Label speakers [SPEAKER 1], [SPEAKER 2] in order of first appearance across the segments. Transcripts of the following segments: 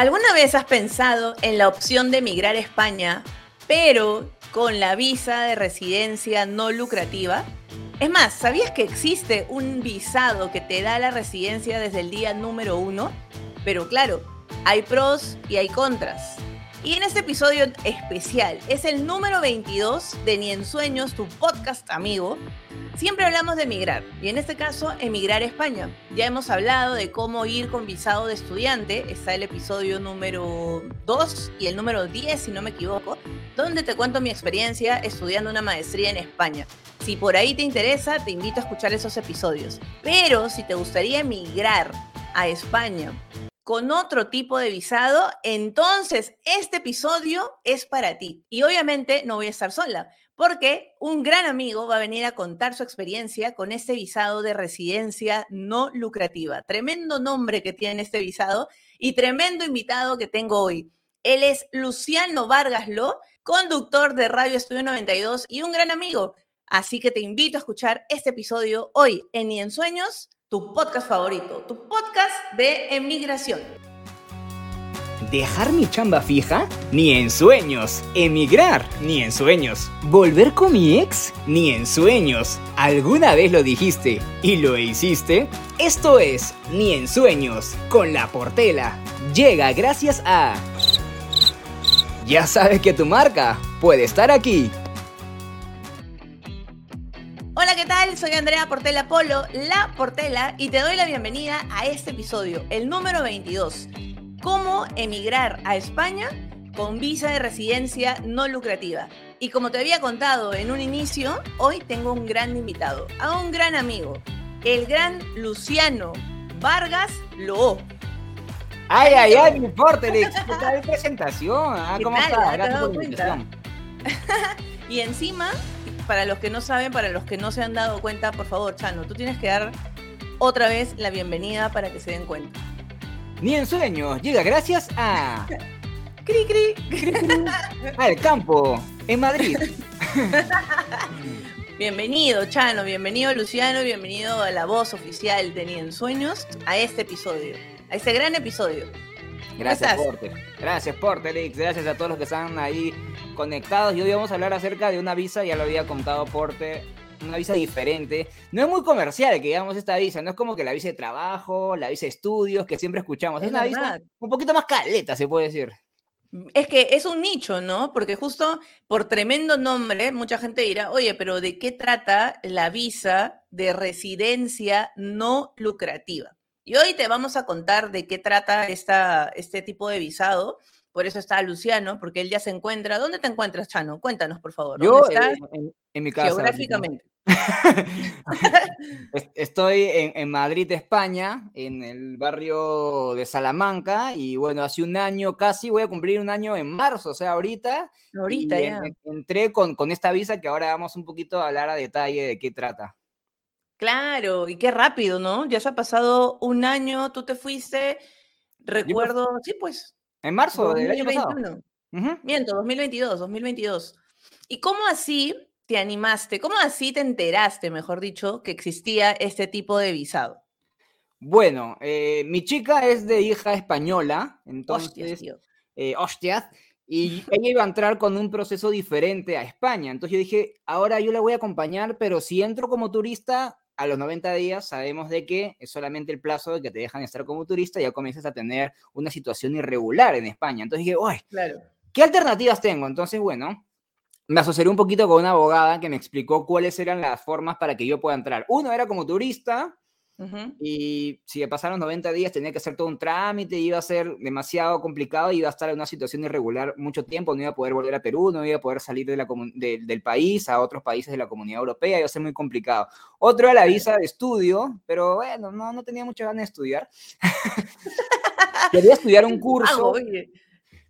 [SPEAKER 1] ¿Alguna vez has pensado en la opción de emigrar a España, pero con la visa de residencia no lucrativa? Es más, ¿sabías que existe un visado que te da la residencia desde el día número uno? Pero claro, hay pros y hay contras. Y en este episodio especial, es el número 22 de Ni en Sueños, tu podcast amigo, siempre hablamos de emigrar, y en este caso, emigrar a España. Ya hemos hablado de cómo ir con visado de estudiante, está el episodio número 2 y el número 10, si no me equivoco, donde te cuento mi experiencia estudiando una maestría en España. Si por ahí te interesa, te invito a escuchar esos episodios. Pero si te gustaría emigrar a España con otro tipo de visado, entonces este episodio es para ti. Y obviamente no voy a estar sola, porque un gran amigo va a venir a contar su experiencia con este visado de residencia no lucrativa. Tremendo nombre que tiene este visado y tremendo invitado que tengo hoy. Él es Luciano Vargas Lo, conductor de Radio Estudio 92 y un gran amigo. Así que te invito a escuchar este episodio hoy en Ni en Sueños tu podcast favorito, tu podcast de emigración.
[SPEAKER 2] ¿Dejar mi chamba fija? Ni en sueños. ¿Emigrar? Ni en sueños. ¿Volver con mi ex? Ni en sueños. ¿Alguna vez lo dijiste y lo hiciste? Esto es Ni en sueños, con la portela. Llega gracias a... Ya sabes que tu marca puede estar aquí.
[SPEAKER 1] Soy Andrea Portela Polo, la Portela, y te doy la bienvenida a este episodio, el número 22. ¿Cómo emigrar a España con visa de residencia no lucrativa? Y como te había contado en un inicio, hoy tengo un gran invitado, a un gran amigo, el gran Luciano Vargas Loo.
[SPEAKER 2] Ay, ay, ay, mi Portelix, ¿qué tal presentación? Ah,
[SPEAKER 1] ¿Qué
[SPEAKER 2] ¿Cómo
[SPEAKER 1] tal? ¿Ah, te has
[SPEAKER 2] Gracias
[SPEAKER 1] dado
[SPEAKER 2] por la
[SPEAKER 1] cuenta?
[SPEAKER 2] invitación.
[SPEAKER 1] Y encima, para los que no saben, para los que no se han dado cuenta, por favor, Chano, tú tienes que dar otra vez la bienvenida para que se den cuenta.
[SPEAKER 2] Ni en sueños, llega gracias a...
[SPEAKER 1] Cri, cri.
[SPEAKER 2] al campo, en Madrid.
[SPEAKER 1] Bienvenido, Chano, bienvenido, Luciano, bienvenido a la voz oficial de Ni en Sueños, a este episodio, a este gran episodio.
[SPEAKER 2] Gracias,
[SPEAKER 1] estás?
[SPEAKER 2] Porte. Gracias, Portelix. Gracias a todos los que están ahí conectados. Y hoy vamos a hablar acerca de una visa, ya lo había contado Porte, una visa diferente. No es muy comercial que digamos esta visa, no es como que la visa de trabajo, la visa de estudios, que siempre escuchamos. Es,
[SPEAKER 1] Es
[SPEAKER 2] una visa un poquito más caleta, se puede decir.
[SPEAKER 1] Es que es un nicho, ¿no? Porque justo por tremendo nombre, mucha gente dirá, oye, pero ¿de qué trata la visa de residencia no lucrativa? Y hoy te vamos a contar de qué trata esta, este tipo de visado. Por eso está Luciano, porque él ya se encuentra. ¿Dónde te encuentras, Chano? Cuéntanos, por favor.
[SPEAKER 2] Yo,
[SPEAKER 1] ¿Dónde estás
[SPEAKER 2] eh, en, en mi casa.
[SPEAKER 1] geográficamente?
[SPEAKER 2] Est- Estoy en, en Madrid, España, en el barrio de Salamanca, y bueno, hace un año casi, voy a cumplir un año en marzo, o sea, ahorita.
[SPEAKER 1] Ahorita ya.
[SPEAKER 2] en- entré con, con esta visa que ahora vamos un poquito a hablar a detalle de qué trata.
[SPEAKER 1] Claro, y qué rápido, ¿no? Ya se ha pasado un año, tú te fuiste, recuerdo, sí, pues,
[SPEAKER 2] En marzo del año pasado.
[SPEAKER 1] 2021.
[SPEAKER 2] Ujú.
[SPEAKER 1] Miento, 2022, 2022. ¿Y cómo así te animaste? ¿Cómo así te enteraste, mejor dicho, que existía este tipo de visado?
[SPEAKER 2] Bueno, eh, mi chica es de hija española,
[SPEAKER 1] Hostias,
[SPEAKER 2] entonces,
[SPEAKER 1] tío.
[SPEAKER 2] eh, hostias, y ella iba a entrar con un proceso diferente a España. Entonces yo dije, ahora yo la voy a acompañar, pero si entro como turista, a los 90 días sabemos de que es solamente el plazo de que te dejan estar como turista y ya comienzas a tener una situación irregular en España. Entonces dije, uy,
[SPEAKER 1] Claro.
[SPEAKER 2] ¿qué alternativas tengo? Entonces, bueno, me asocié un poquito con una abogada que me explicó cuáles eran las formas para que yo pueda entrar. Uno era como turista,
[SPEAKER 1] Ujú.
[SPEAKER 2] y si pasaron 90 días tenía que hacer todo un trámite, iba a ser demasiado complicado, iba a estar en una situación irregular mucho tiempo, no iba a poder volver a Perú, no iba a poder salir de la de- del país a otros países de la comunidad europea, iba a ser muy complicado. Otro era la visa de estudio, pero bueno, no, no tenía mucha ganas de estudiar. Quería estudiar un
[SPEAKER 1] Ah,
[SPEAKER 2] curso,
[SPEAKER 1] oye.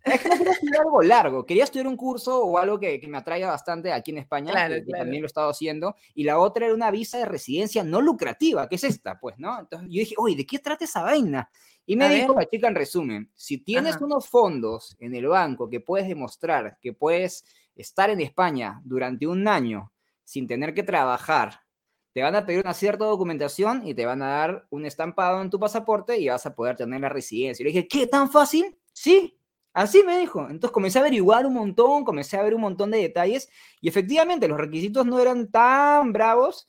[SPEAKER 2] Es que no quería estudiar algo largo, quería estudiar un curso o algo que, que me atraiga bastante aquí en España,
[SPEAKER 1] Claro,
[SPEAKER 2] que, también lo he estado haciendo, y la otra era una visa de residencia no lucrativa, que es esta, pues, ¿no? Entonces yo dije, oye, ¿de qué trata esa vaina? Y me
[SPEAKER 1] A
[SPEAKER 2] dijo
[SPEAKER 1] ver.
[SPEAKER 2] la chica en resumen, si tienes
[SPEAKER 1] Ajá.
[SPEAKER 2] unos fondos en el banco que puedes demostrar que puedes estar en España durante un año sin tener que trabajar, te van a pedir una cierta documentación y te van a dar un estampado en tu pasaporte y vas a poder tener la residencia. Y le dije, ¿qué tan fácil? Sí, así me dijo. Entonces comencé a averiguar un montón, comencé a ver un montón de detalles y efectivamente los requisitos no eran tan bravos,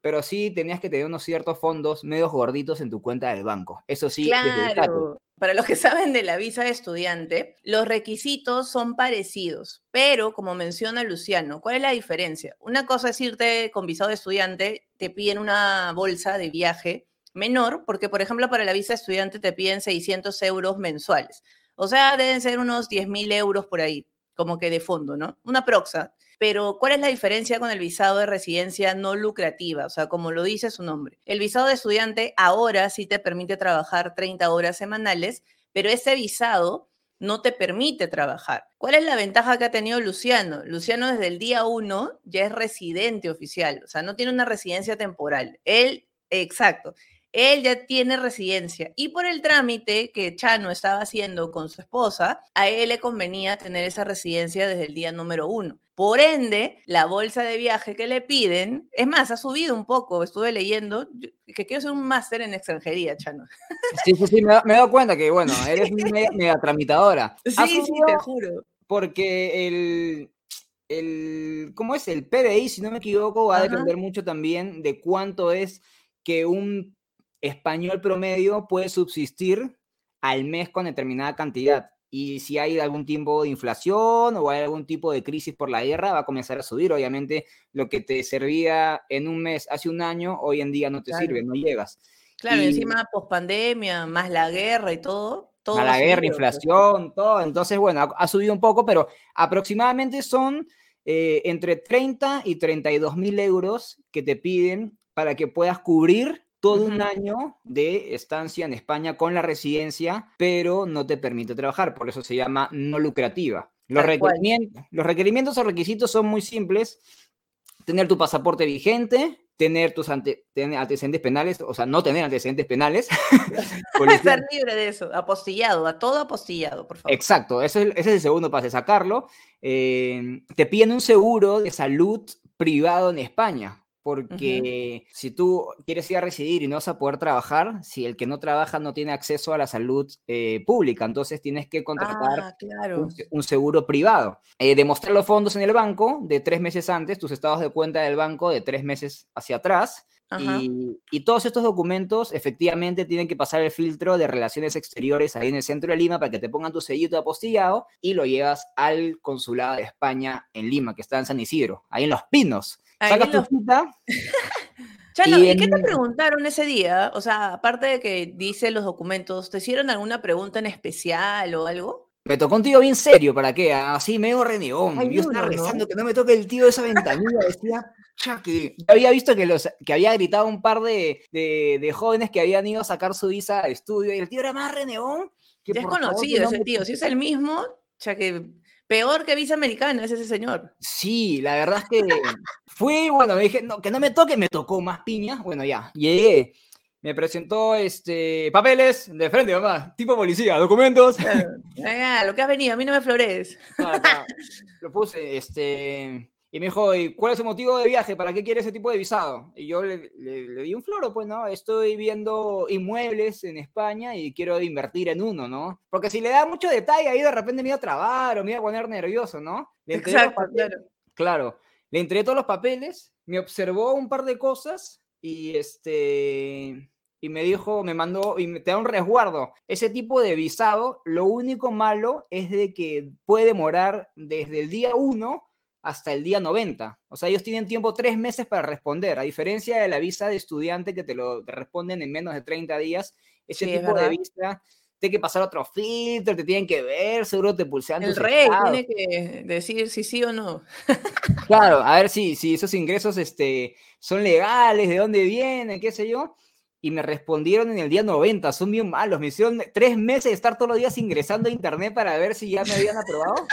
[SPEAKER 2] pero sí tenías que tener unos ciertos fondos medios gorditos en tu cuenta del banco. Eso sí.
[SPEAKER 1] Claro. Para los que saben de la visa de estudiante, los requisitos son parecidos, pero como menciona Luciano, ¿cuál es la diferencia? Una cosa es irte con visado de estudiante, te piden una bolsa de viaje menor, porque por ejemplo para la visa de estudiante te piden 600 euros mensuales. O sea, deben ser unos 10 mil euros por ahí, como que de fondo, ¿no? Una proxa. Pero, ¿cuál es la diferencia con el visado de residencia no lucrativa? O sea, como lo dice su nombre. El visado de estudiante ahora sí te permite trabajar 30 horas semanales, pero ese visado no te permite trabajar. ¿Cuál es la ventaja que ha tenido Luciano? Luciano desde el día uno ya es residente oficial, o sea, no tiene una residencia temporal. Él, exacto, él ya tiene residencia y por el trámite que Chano estaba haciendo con su esposa, a él le convenía tener esa residencia desde el día número uno. Por ende, la bolsa de viaje que le piden, es más, ha subido un poco, estuve leyendo, que quiero hacer un máster en extranjería, Chano.
[SPEAKER 2] Sí, sí, sí, me, he dado cuenta que, bueno, eres mega, tramitadora.
[SPEAKER 1] Sí, sí, te juro.
[SPEAKER 2] Porque el, el, ¿cómo es? El PDI, si no me equivoco, va a depender mucho también de cuánto es que un español promedio puede subsistir al mes con determinada cantidad. Y si hay algún tipo de inflación o hay algún tipo de crisis por la guerra, va a comenzar a subir. Obviamente, lo que te servía en un mes hace un año, hoy en día no te sirve, no llegas.
[SPEAKER 1] Claro, encima pospandemia, más la guerra y todo. todo
[SPEAKER 2] la guerra, inflación, todo. Entonces, bueno, ha, subido un poco, pero aproximadamente son eh, entre 30 y 32 mil euros que te piden para que puedas cubrir todo un año de estancia en España con la residencia, pero no te permite trabajar, por eso se llama no lucrativa. Los, requerimientos, los requerimientos o requisitos son muy simples. Tener tu pasaporte vigente, tener tus antecedentes penales, o sea, no tener antecedentes penales.
[SPEAKER 1] Estar libre de eso, apostillado, a todo apostillado, por favor.
[SPEAKER 2] Exacto, ese es, el segundo paso, sacarlo. Eh, te piden un seguro de salud privado en España porque si tú quieres ir a residir y no vas a poder trabajar, si el que no trabaja no tiene acceso a la salud eh, pública, entonces tienes que contratar
[SPEAKER 1] ah,
[SPEAKER 2] un, seguro privado. Eh, demostrar los fondos en el banco de tres meses antes, tus estados de cuenta del banco de tres meses hacia atrás. Y, y, todos estos documentos efectivamente tienen que pasar el filtro de relaciones exteriores ahí en el centro de Lima para que te pongan tu sellito apostillado y lo llevas al consulado de España en Lima, que está en San Isidro, ahí en Los Pinos. Sacas tu cita.
[SPEAKER 1] Chano, ¿y, qué te preguntaron ese día? O sea, aparte de que dice los documentos, ¿te hicieron alguna pregunta en especial o algo?
[SPEAKER 2] Me tocó un tío bien serio, ¿para qué? Así medio renegón. Yo estaba rezando que no me toque el tío de esa ventanilla. Decía, ya que había visto que, los, que había gritado un par de, de, jóvenes que habían ido a sacar su visa de estudio y el tío era más renegón.
[SPEAKER 1] Que ya es conocido ese tío. Si es el mismo, ya que Peor que visa americana es ese señor.
[SPEAKER 2] Sí, la verdad es que fui, bueno, me dije, no, que no me toque, me tocó más piña. Bueno, ya, llegué. Me presentó este papeles de frente, mamá, tipo policía, documentos.
[SPEAKER 1] Venga, lo que has venido, a mí no me flores.
[SPEAKER 2] lo puse, este, y me dijo, ¿y cuál es su motivo de viaje? ¿Para qué quiere ese tipo de visado? Y yo le, di un floro, pues, ¿no? Estoy viendo inmuebles en España y quiero invertir en uno, ¿no? Porque si le da mucho detalle ahí de repente me iba a trabar o me iba a poner nervioso, ¿no?
[SPEAKER 1] Exacto, claro.
[SPEAKER 2] Claro. Le entregué todos los papeles, me observó un par de cosas y este y me dijo, me mandó y me, te da un resguardo. Ese tipo de visado, lo único malo es de que puede demorar desde el día 1 hasta el día 90. O sea, ellos tienen tiempo tres meses para responder, a diferencia de la visa de estudiante que te lo responden en menos de 30 días. Ese tipo de visa tiene que pasar otro filtro, te tienen que ver, seguro te pulsean.
[SPEAKER 1] El rey tiene que decir si sí o no.
[SPEAKER 2] claro, a ver si, si esos ingresos este, son legales, de dónde vienen, qué sé yo. Y me respondieron en el día 90, son bien malos. Me hicieron tres meses de estar todos los días ingresando a internet para ver si ya me habían aprobado.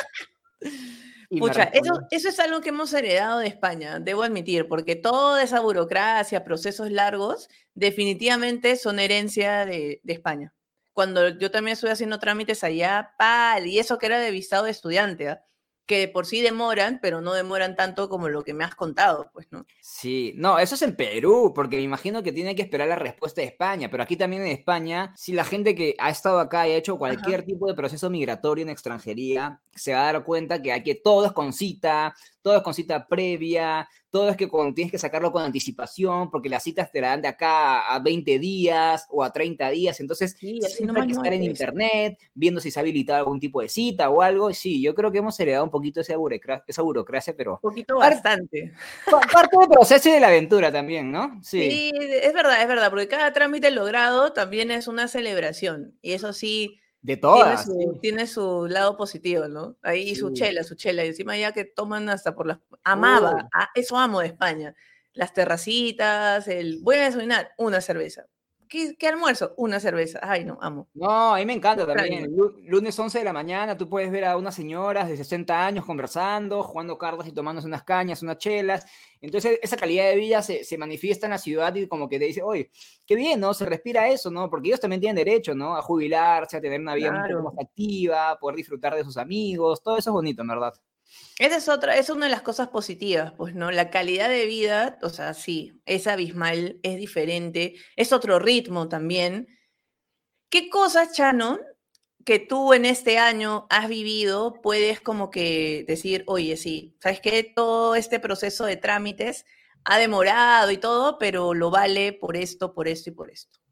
[SPEAKER 1] Pucha, eso, eso es algo que hemos heredado de España, debo admitir, porque toda esa burocracia, procesos largos, definitivamente son herencia de, España. Cuando yo también estoy haciendo trámites allá, pal, y eso que era de visado de estudiante, ¿ah? Que por sí demoran, pero no demoran tanto como lo que me has contado, pues, ¿no?
[SPEAKER 2] Sí, no, eso es en Perú, porque me imagino que tiene que esperar la respuesta de España, pero aquí también en España, si la gente que ha estado acá y ha hecho cualquier tipo de proceso migratorio en extranjería, se va a dar cuenta que hay que todo es con cita, todo es con cita previa, todo es que cuando tienes que sacarlo con anticipación, porque las citas te la dan de acá a 20 días o a 30 días, entonces sí, siempre hay que estar en internet, viendo si se ha habilitado algún tipo de cita o algo, sí, yo creo que hemos heredado un poquito esa burocracia, esa burocracia pero... Un
[SPEAKER 1] poquito bastante.
[SPEAKER 2] Parte del proceso y de la aventura también, ¿no?
[SPEAKER 1] Sí. sí, es verdad, es verdad, porque cada trámite logrado también es una celebración, y eso sí
[SPEAKER 2] de todas.
[SPEAKER 1] Tiene su, lado positivo, ¿no? Ahí su chela, su chela. Y encima ya que toman hasta por las... Amaba, eso amo de España. Las terracitas, el... Voy a desayunar, una cerveza. ¿Qué, almuerzo? Una cerveza. Ay, no, amo.
[SPEAKER 2] No, a mí me encanta también. Lunes 11 de la mañana, tú puedes ver a unas señoras de 60 años conversando, jugando cartas y tomándose unas cañas, unas chelas. Entonces, esa calidad de vida se, se, manifiesta en la ciudad y como que te dice, oye, qué bien, ¿no? Se respira eso, ¿no? Porque ellos también tienen derecho, ¿no? A jubilarse, a tener una vida un poco más activa, poder disfrutar de sus amigos. Todo eso es bonito, en verdad.
[SPEAKER 1] Esa es otra, es una de las cosas positivas, pues, ¿no? La calidad de vida, o sea, sí, es abismal, es diferente, es otro ritmo también. ¿Qué cosas, Chano, que tú en este año has vivido, puedes como que decir, oye, sí, sabes que todo este proceso de trámites ha demorado y todo, pero lo vale por esto, por esto y por esto?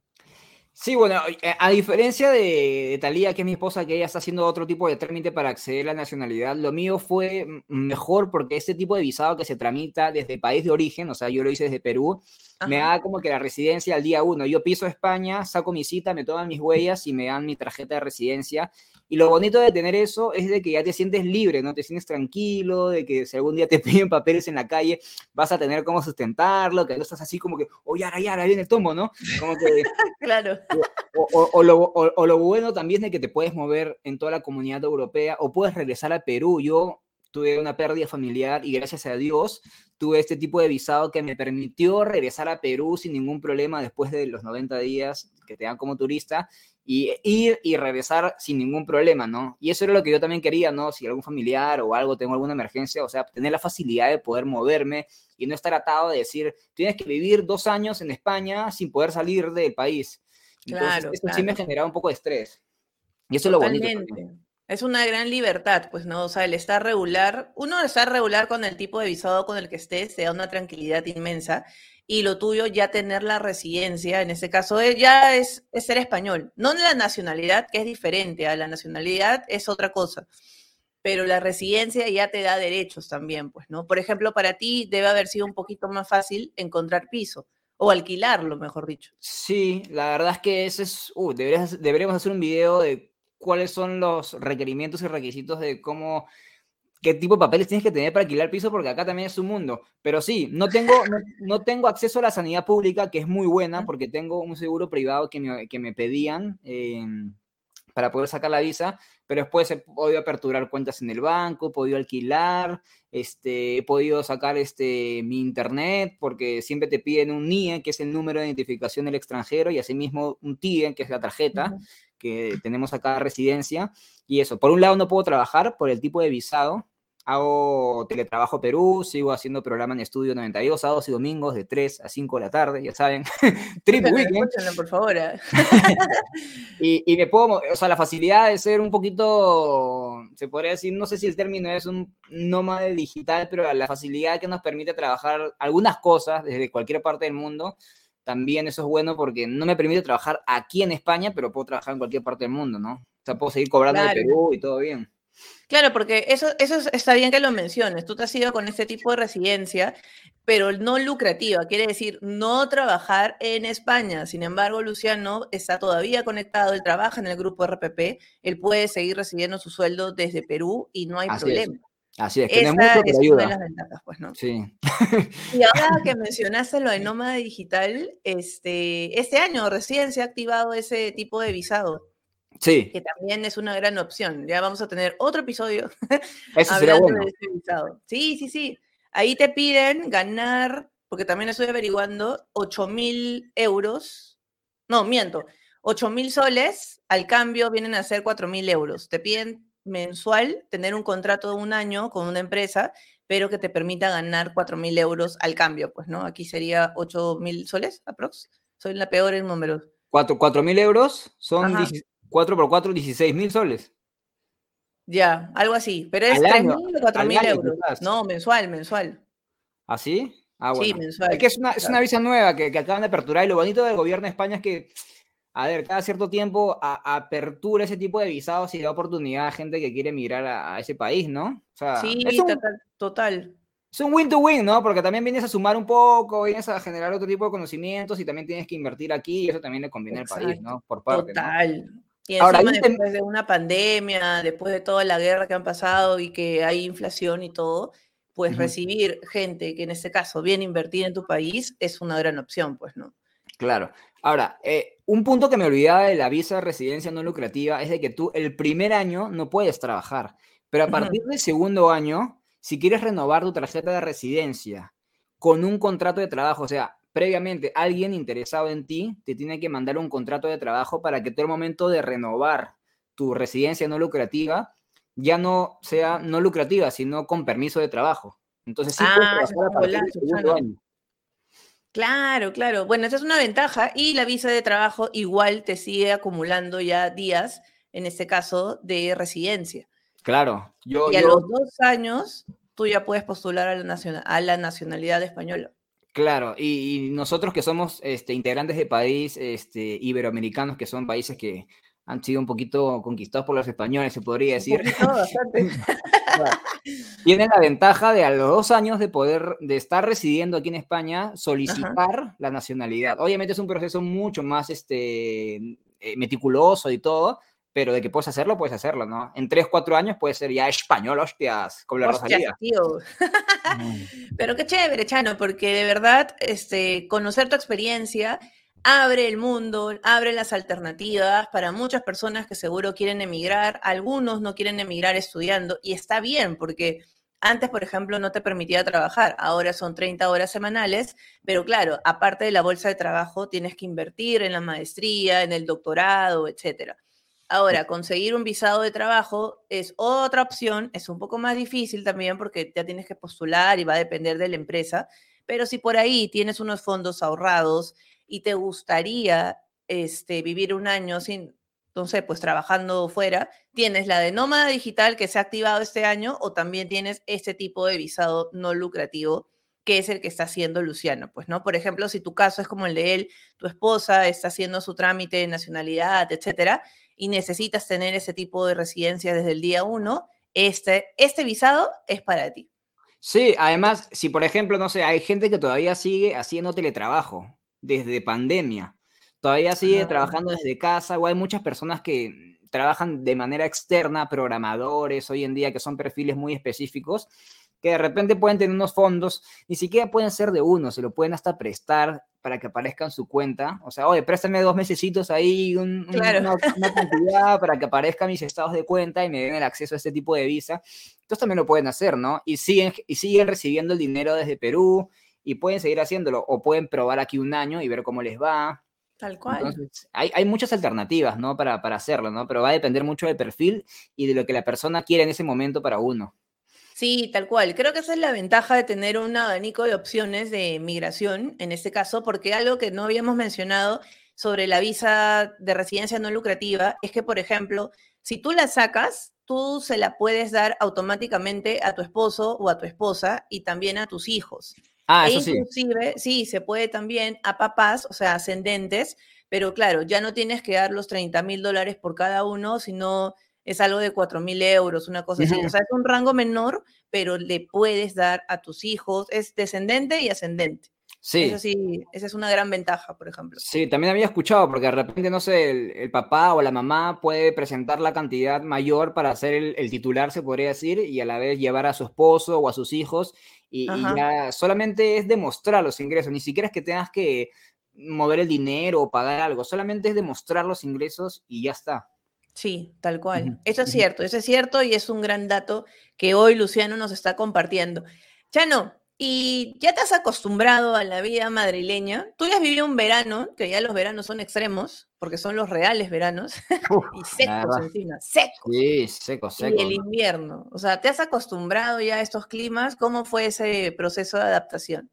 [SPEAKER 2] Sí, bueno, eh, a diferencia de, Talía, que es mi esposa, que ella está haciendo otro tipo de trámite para acceder a la nacionalidad, lo mío fue mejor porque este tipo de visado que se tramita desde el país de origen, o sea, yo lo hice desde Perú, me da como que la residencia al día uno. Yo piso España, saco mi cita, me toman mis huellas y me dan mi tarjeta de residencia. Y lo bonito de tener eso es de que ya te sientes libre, ¿no? Te sientes tranquilo, de que si algún día te piden papeles en la calle, vas a tener cómo sustentarlo, que no estás así como que, oh, ya, ya, viene el tomo, ¿no? Como que...
[SPEAKER 1] claro.
[SPEAKER 2] O, lo, bueno también es que te puedes mover en toda la comunidad europea o puedes regresar a Perú. Yo tuve una pérdida familiar y gracias a Dios tuve este tipo de visado que me permitió regresar a Perú sin ningún problema después de los 90 días que te dan como turista y ir y regresar sin ningún problema, ¿no? Y eso era lo que yo también quería, ¿no? Si algún familiar o algo, tengo alguna emergencia, o sea, tener la facilidad de poder moverme y no estar atado de decir, tienes que vivir dos años en España sin poder salir del país. Entonces, claro, eso sí me generaba un poco de estrés. Y eso es lo bonito.
[SPEAKER 1] Es una gran libertad, pues, ¿no? O sea, el estar regular, uno estar regular con el tipo de visado con el que estés, te da una tranquilidad inmensa. Y lo tuyo, ya tener la residencia, en ese caso, eh, ya es, ser español. No la nacionalidad, que es diferente, a la nacionalidad es otra cosa. Pero la residencia ya te da derechos también, pues, ¿no? Por ejemplo, para ti debe haber sido un poquito más fácil encontrar piso o alquilarlo, mejor dicho.
[SPEAKER 2] Sí, la verdad es que ese es, uh, deberíamos hacer un video de cuáles son los requerimientos y requisitos de cómo, qué tipo de papeles tienes que tener para alquilar piso, porque acá también es un mundo. Pero sí, no tengo, no, tengo acceso a la sanidad pública, que es muy buena, porque tengo un seguro privado que me, que me pedían. Em, para poder sacar la visa, pero después he podido aperturar cuentas en el banco, he podido alquilar, este, he podido sacar este, mi internet, porque siempre te piden un NIE, que es el número de identificación del extranjero, y asimismo un TIE, que es la tarjeta, que tenemos acá residencia. Y eso, por un lado no puedo trabajar por el tipo de visado. Hago teletrabajo Perú, sigo haciendo programa en estudio 92 sábados y domingos de 3 a 5 de la tarde, ya saben.
[SPEAKER 1] Trip weekend. por favor.
[SPEAKER 2] y, y, me puedo, o sea, la facilidad de ser un poquito, se podría decir, no sé si el término es un nómade digital, pero la facilidad que nos permite trabajar algunas cosas desde cualquier parte del mundo también eso es bueno porque no me permite trabajar aquí en España, pero puedo trabajar en cualquier parte del mundo, ¿no? O sea, puedo seguir cobrando de Perú y todo bien.
[SPEAKER 1] Claro, porque eso, eso está bien que lo menciones. Tú te has ido con este tipo de residencia, pero no lucrativa, quiere decir no trabajar en España. Sin embargo, Luciano está todavía conectado, él trabaja en el grupo RPP, él puede seguir recibiendo su sueldo desde Perú y no hay problema.
[SPEAKER 2] Así es, que no mucho, pero ayuda.
[SPEAKER 1] las ventajas, pues, ¿no? Sí. Y ahora que mencionaste lo de nómada digital, este, este año recién se ha activado ese tipo de visado.
[SPEAKER 2] Sí.
[SPEAKER 1] Que también es una gran opción. Ya vamos a tener otro episodio
[SPEAKER 2] Eso de ese
[SPEAKER 1] visado. Sí, sí, sí. Ahí te piden ganar, porque también estoy averiguando, 8 mil euros. No, miento. 8 mil soles, al cambio vienen a ser 4 mil euros. Te piden mensual tener un contrato de un año con una empresa, pero que te permita ganar 4 mil euros al cambio, pues, ¿no? Aquí sería 8 mil soles, aprox. Soy la peor en números.
[SPEAKER 2] 4 mil euros son 4 por 4, 16 mil soles.
[SPEAKER 1] Ya, algo así. Pero es 3 mil o 4 mil euros. No, mensual, mensual.
[SPEAKER 2] ¿Así? Ah,
[SPEAKER 1] bueno. Sí, mensual.
[SPEAKER 2] Es que es una, es una visa nueva que, que, acaban de aperturar y lo bonito del gobierno de España es que, a ver, cada cierto tiempo a, apertura ese tipo de visados y da oportunidad a gente que quiere emigrar a, ese país, ¿no?
[SPEAKER 1] O sea, sí, total, total.
[SPEAKER 2] Es un win-to-win, ¿no? Porque también vienes a sumar un poco, vienes a generar otro tipo de conocimientos y también tienes que invertir aquí y eso también le conviene al país, ¿no?
[SPEAKER 1] Por parte. Total. Y Ahora, después de una pandemia, después de toda la guerra que han pasado y que hay inflación y todo, pues recibir gente que en este caso viene a invertir en tu país es una gran opción, pues, ¿no?
[SPEAKER 2] Claro. Ahora, eh, un punto que me olvidaba de la visa de residencia no lucrativa es de que tú el primer año no puedes trabajar, pero a partir del segundo año, si quieres renovar tu tarjeta de residencia con un contrato de trabajo, o sea, previamente alguien interesado en ti te tiene que mandar un contrato de trabajo para que todo el momento de renovar tu residencia no lucrativa ya no sea no lucrativa, sino con permiso de trabajo. Entonces sí ah,
[SPEAKER 1] Claro, claro. Bueno, esa es una ventaja y la visa de trabajo igual te sigue acumulando ya días, en este caso, de residencia.
[SPEAKER 2] Claro.
[SPEAKER 1] Yo, y a los dos años tú ya puedes postular a la, a la nacionalidad española.
[SPEAKER 2] Claro, y, nosotros que somos este, integrantes de país este, iberoamericanos, que son países que han sido un poquito conquistados por los españoles, se podría decir. Tienen la ventaja de a los dos años de poder, de estar residiendo aquí en España, solicitar la nacionalidad. Obviamente es un proceso mucho más este, eh, meticuloso y todo, pero de que puedes hacerlo, puedes hacerlo, ¿no? En tres, cuatro años puedes ser ya español, hostias, como la Rosalía. Tío.
[SPEAKER 1] pero qué chévere, Chano, porque de verdad, este, conocer tu experiencia abre el mundo, abre las alternativas para muchas personas que seguro quieren emigrar, algunos no quieren emigrar estudiando, y está bien, porque antes, por ejemplo, no te permitía trabajar, ahora son 30 horas semanales, pero claro, aparte de la bolsa de trabajo, tienes que invertir en la maestría, en el doctorado, etcétera. Ahora, conseguir un visado de trabajo es otra opción, es un poco más difícil también porque ya tienes que postular y va a depender de la empresa, pero si por ahí tienes unos fondos ahorrados y te gustaría este, vivir un año sin, entonces, pues trabajando fuera, tienes la de nómada digital que se ha activado este año o también tienes este tipo de visado no lucrativo que es el que está haciendo Luciano, pues, ¿no? Por ejemplo, si tu caso es como el de él, tu esposa está haciendo su trámite de nacionalidad, etcétera, y necesitas tener ese tipo de residencia desde el día uno, este, este visado es para ti.
[SPEAKER 2] Sí, además, si por ejemplo, no sé, hay gente que todavía sigue haciendo teletrabajo desde pandemia, todavía sigue trabajando desde casa, o hay muchas personas que trabajan de manera externa, programadores hoy en día que son perfiles muy específicos, que de repente pueden tener unos fondos, ni siquiera pueden ser de uno, se lo pueden hasta prestar para que aparezca en su cuenta. O sea, oye, préstame dos mesecitos ahí, una, cantidad para que aparezcan mis estados de cuenta y me den el acceso a este tipo de visa. Entonces también lo pueden hacer, ¿no? Y siguen, y siguen recibiendo el dinero desde Perú y pueden seguir haciéndolo o pueden probar aquí un año y ver cómo les va.
[SPEAKER 1] Tal cual.
[SPEAKER 2] hay, hay, muchas alternativas, ¿no? Para, para hacerlo, ¿no? Pero va a depender mucho del perfil y de lo que la persona quiere en ese momento para uno.
[SPEAKER 1] Sí, tal cual. Creo que esa es la ventaja de tener un abanico de opciones de migración, en este caso, porque algo que no habíamos mencionado sobre la visa de residencia no lucrativa es que, por ejemplo, si tú la sacas, tú se la puedes dar automáticamente a tu esposo o a tu esposa y también a tus hijos.
[SPEAKER 2] Ah, e eso
[SPEAKER 1] inclusive, sí. sí, se puede también a papás, o sea, ascendentes, pero claro, ya no tienes que dar los 30 mil dólares por cada uno, sino es algo de 4 mil euros, una cosa así. O sea, es un rango menor, pero le puedes dar a tus hijos, es descendente y ascendente.
[SPEAKER 2] Sí.
[SPEAKER 1] Eso sí, esa es una gran ventaja, por ejemplo.
[SPEAKER 2] Sí, también había escuchado, porque de repente, no sé, el, papá o la mamá puede presentar la cantidad mayor para ser el, titular, se podría decir, y a la vez llevar a su esposo o a sus hijos, y, y ya solamente es demostrar los ingresos, ni siquiera es que tengas que mover el dinero o pagar algo, solamente es demostrar los ingresos y ya está.
[SPEAKER 1] Sí, tal cual. Eso es cierto, eso es cierto y es un gran dato que hoy Luciano nos está compartiendo. Chano, Y ya te has acostumbrado a la vida madrileña. Tú ya has vivido un verano, que ya los veranos son extremos, porque son los reales veranos, y secos encima, secos.
[SPEAKER 2] Sí, secos, secos.
[SPEAKER 1] Y el invierno. O sea, ¿te has acostumbrado ya a estos climas? ¿Cómo fue ese proceso de adaptación?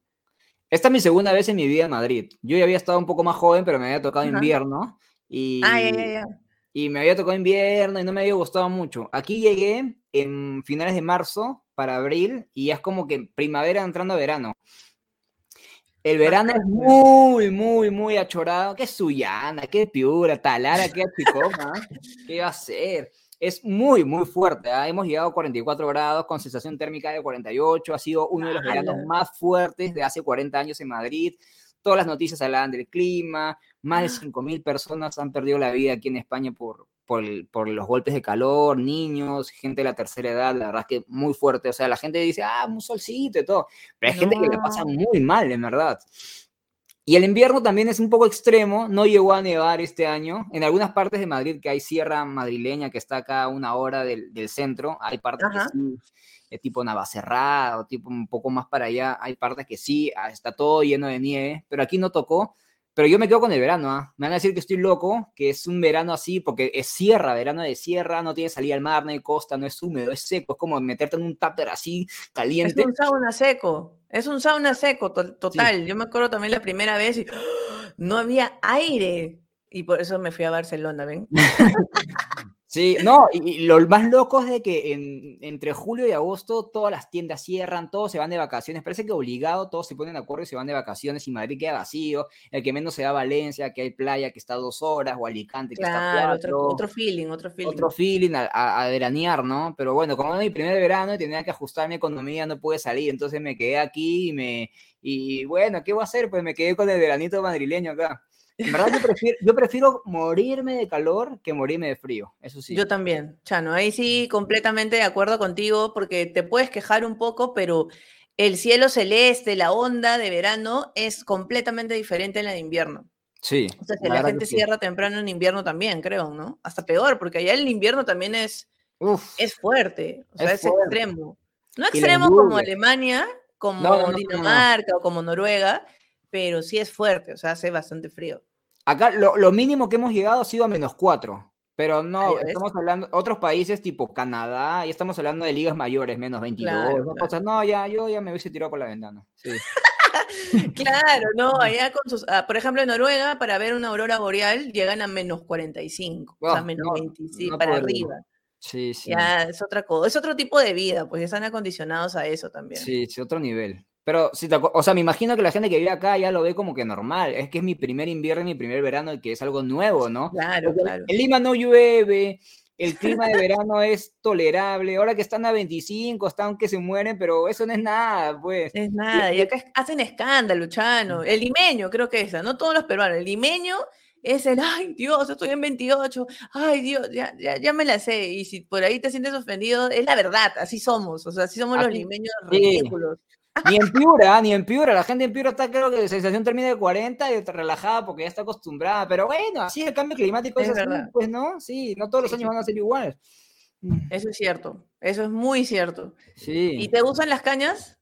[SPEAKER 2] Esta es mi segunda vez en mi vida en Madrid. Yo ya había estado un poco más joven, pero me había tocado invierno. Y,
[SPEAKER 1] ah, ya, ya, ya.
[SPEAKER 2] Y me había tocado invierno y no me había gustado mucho. Aquí llegué en finales de marzo para abril y ya es como que primavera entrando a verano. El verano es muy, muy, muy achorado. ¿Qué Suyana? ¿Qué Piura? Talara? ¿Qué Achicoma? ¿Qué va a ser? Es muy, muy fuerte. ¿ah? Hemos llegado a 44 grados con sensación térmica de 48. Ha sido uno de los veranos más fuertes de hace 40 años en Madrid. Todas las noticias hablaban del clima. Más de 5.000 personas han perdido la vida aquí en España por, por, los golpes de calor, niños, gente de la tercera edad, la verdad es que muy fuerte. O sea, la gente dice, ah, un solcito y todo, pero hay gente que le pasa muy mal, en verdad. Y el invierno también es un poco extremo, no llegó a nevar este año. En algunas partes de Madrid, que hay sierra madrileña que está acá a una hora del, centro, hay partes que sí, eh, tipo Navacerrada o tipo un poco más para allá, hay partes que sí, ah, está todo lleno de nieve, pero aquí no tocó. Pero yo me quedo con el verano, ¿ah? Me van a decir que estoy loco, que es un verano así, porque es sierra, verano de sierra, no tiene salida al mar, no hay costa, no es húmedo, es seco, es como meterte en un tupper así, caliente.
[SPEAKER 1] Es un sauna seco, es un sauna seco, total. Yo me acuerdo también la primera vez y ¡ah! no había aire. Y por eso me fui a Barcelona, ¿ven?
[SPEAKER 2] Sí, no, y, lo más loco es de que en, entre julio y agosto todas las tiendas cierran, todos se van de vacaciones, parece que obligado todos se ponen de acuerdo y se van de vacaciones y Madrid queda vacío, el que menos se va a Valencia, que hay playa que está dos horas, o Alicante que está cuatro.
[SPEAKER 1] Otro, otro, feeling, otro feeling.
[SPEAKER 2] Otro feeling a, veranear, ¿no? Pero bueno, como era mi primer verano y tenía que ajustar mi economía, no pude salir, entonces me quedé aquí y me... Y bueno, ¿qué voy a hacer? Pues me quedé con el veranito madrileño acá. En verdad, yo prefiero, morirme de calor que morirme de frío, eso sí.
[SPEAKER 1] Yo también, Chano, ahí sí completamente de acuerdo contigo, porque te puedes quejar un poco, pero el cielo celeste, la onda de verano es completamente diferente en la de invierno.
[SPEAKER 2] Sí.
[SPEAKER 1] O sea, que la, gente cierra temprano en invierno también, creo, ¿no? Hasta peor, porque allá el invierno también es, es fuerte, o sea, es, extremo. No extremo como Alemania, como Dinamarca o como Noruega, pero sí es fuerte, o sea, hace bastante frío.
[SPEAKER 2] Acá lo, mínimo que hemos llegado ha sido a menos 4, pero no, estamos hablando, otros países tipo Canadá, y estamos hablando de ligas mayores, menos 22, no, ya, yo ya me hubiese tirado por la ventana.
[SPEAKER 1] claro, no, allá con sus, ah, por ejemplo en Noruega, para ver una aurora boreal llegan a menos 45, o sea, menos 25 para arriba.
[SPEAKER 2] Sí, sí.
[SPEAKER 1] Ya es otra cosa, es otro tipo de vida, pues están acondicionados a eso también.
[SPEAKER 2] Sí, sí, otro nivel. Pero, si o sea, me imagino que la gente que vive acá ya lo ve como que normal. Es que es mi primer invierno y mi primer verano y que es algo nuevo, ¿no?
[SPEAKER 1] Claro, claro.
[SPEAKER 2] En Lima no llueve, el clima de verano es tolerable. Ahora que están a 25, están que se mueren, pero eso no es nada, pues.
[SPEAKER 1] Es nada. Y acá hacen escándalo, Chano. El limeño, creo que es no todos los peruanos. El limeño es el, ay Dios, estoy en 28, ay Dios, ya, ya, ya, me la sé. Y si por ahí te sientes ofendido, es la verdad, así somos, o sea, así somos los limeños ridículos.
[SPEAKER 2] Ni en Piura, ni en Piura. La gente en Piura está, creo que la sensación termina de 40 y está relajada porque ya está acostumbrada. Pero bueno, así el cambio climático es, así, pues no, sí, no todos los años van a ser iguales.
[SPEAKER 1] Eso es cierto, eso es muy cierto.
[SPEAKER 2] Sí.
[SPEAKER 1] ¿Y te gustan las cañas?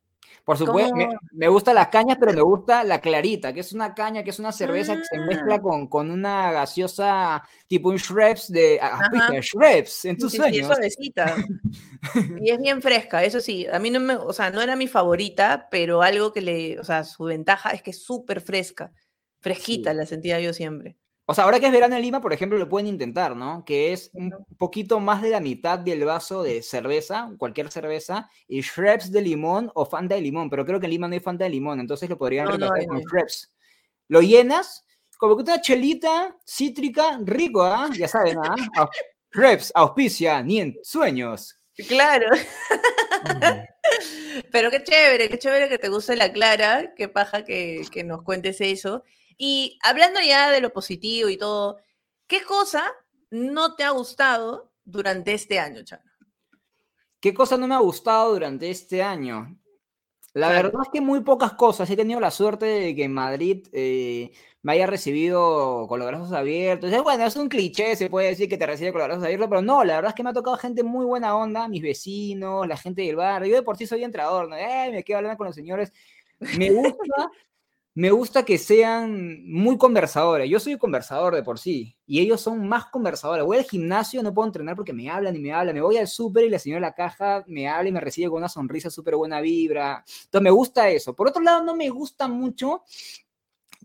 [SPEAKER 2] Por supuesto, me, me, gustan las cañas, pero me gusta la clarita, que es una caña, que es una cerveza que se mezcla ah. con, con una gaseosa tipo un Schreps de ah, Schreps en tus sueños.
[SPEAKER 1] y es bien fresca, eso sí. A mí no me, o sea, no era mi favorita, pero algo que le, o sea, su ventaja es que es súper fresca, fresquita la sentía yo siempre.
[SPEAKER 2] O sea, ahora que es verano en Lima, por ejemplo, lo pueden intentar, ¿no? Que es un poquito más de la mitad del vaso de cerveza, cualquier cerveza, y Schreps de limón o Fanta de limón, pero creo que en Lima no hay Fanta de limón, entonces lo podrían no, con Schreps. Lo llenas, como que una chelita cítrica, rico, ¿ah? Ya saben, ¿ah? Schreps, auspicia, ni en sueños.
[SPEAKER 1] Claro. Pero qué chévere, qué chévere que te guste la clara, qué paja que, que nos cuentes eso. Y hablando ya de lo positivo y todo, ¿qué cosa no te ha gustado durante este año, Chano?
[SPEAKER 2] ¿Qué cosa no me ha gustado durante este año? La verdad es que muy pocas cosas. He tenido la suerte de que en Madrid eh, me haya recibido con los brazos abiertos. Es, bueno, es un cliché, se puede decir que te recibe con los brazos abiertos, pero no, la verdad es que me ha tocado gente muy buena onda, mis vecinos, la gente del bar. Yo de por sí soy entrador, ¿no? me quedo hablando con los señores. Me gusta me gusta que sean muy conversadores. Yo soy conversador de por sí y ellos son más conversadores. Voy al gimnasio, no puedo entrenar porque me hablan y me hablan. Me voy al súper y la señora de la caja me habla y me recibe con una sonrisa súper buena vibra. Entonces me gusta eso. Por otro lado, no me gusta mucho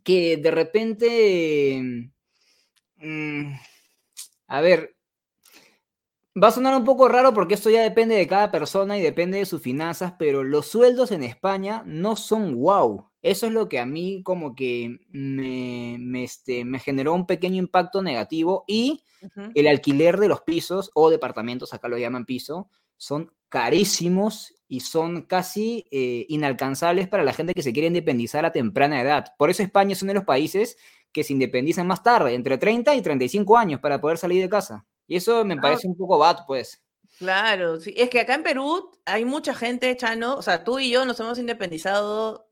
[SPEAKER 2] que de repente... Mm, a ver, Va a sonar un poco raro porque esto ya depende de cada persona y depende de sus finanzas, pero los sueldos en España no son wow. Eso es lo que a mí como que me, este, me generó un pequeño impacto negativo y el alquiler de los pisos o departamentos, acá lo llaman piso, son carísimos y son casi eh, inalcanzables para la gente que se quiere independizar a temprana edad. Por eso España es uno de los países que se independizan más tarde, entre 30 y 35 años para poder salir de casa. Y eso me parece un poco bad, pues.
[SPEAKER 1] Claro, sí. Es que acá en Perú hay mucha gente, Chano, o sea, tú y yo nos hemos independizado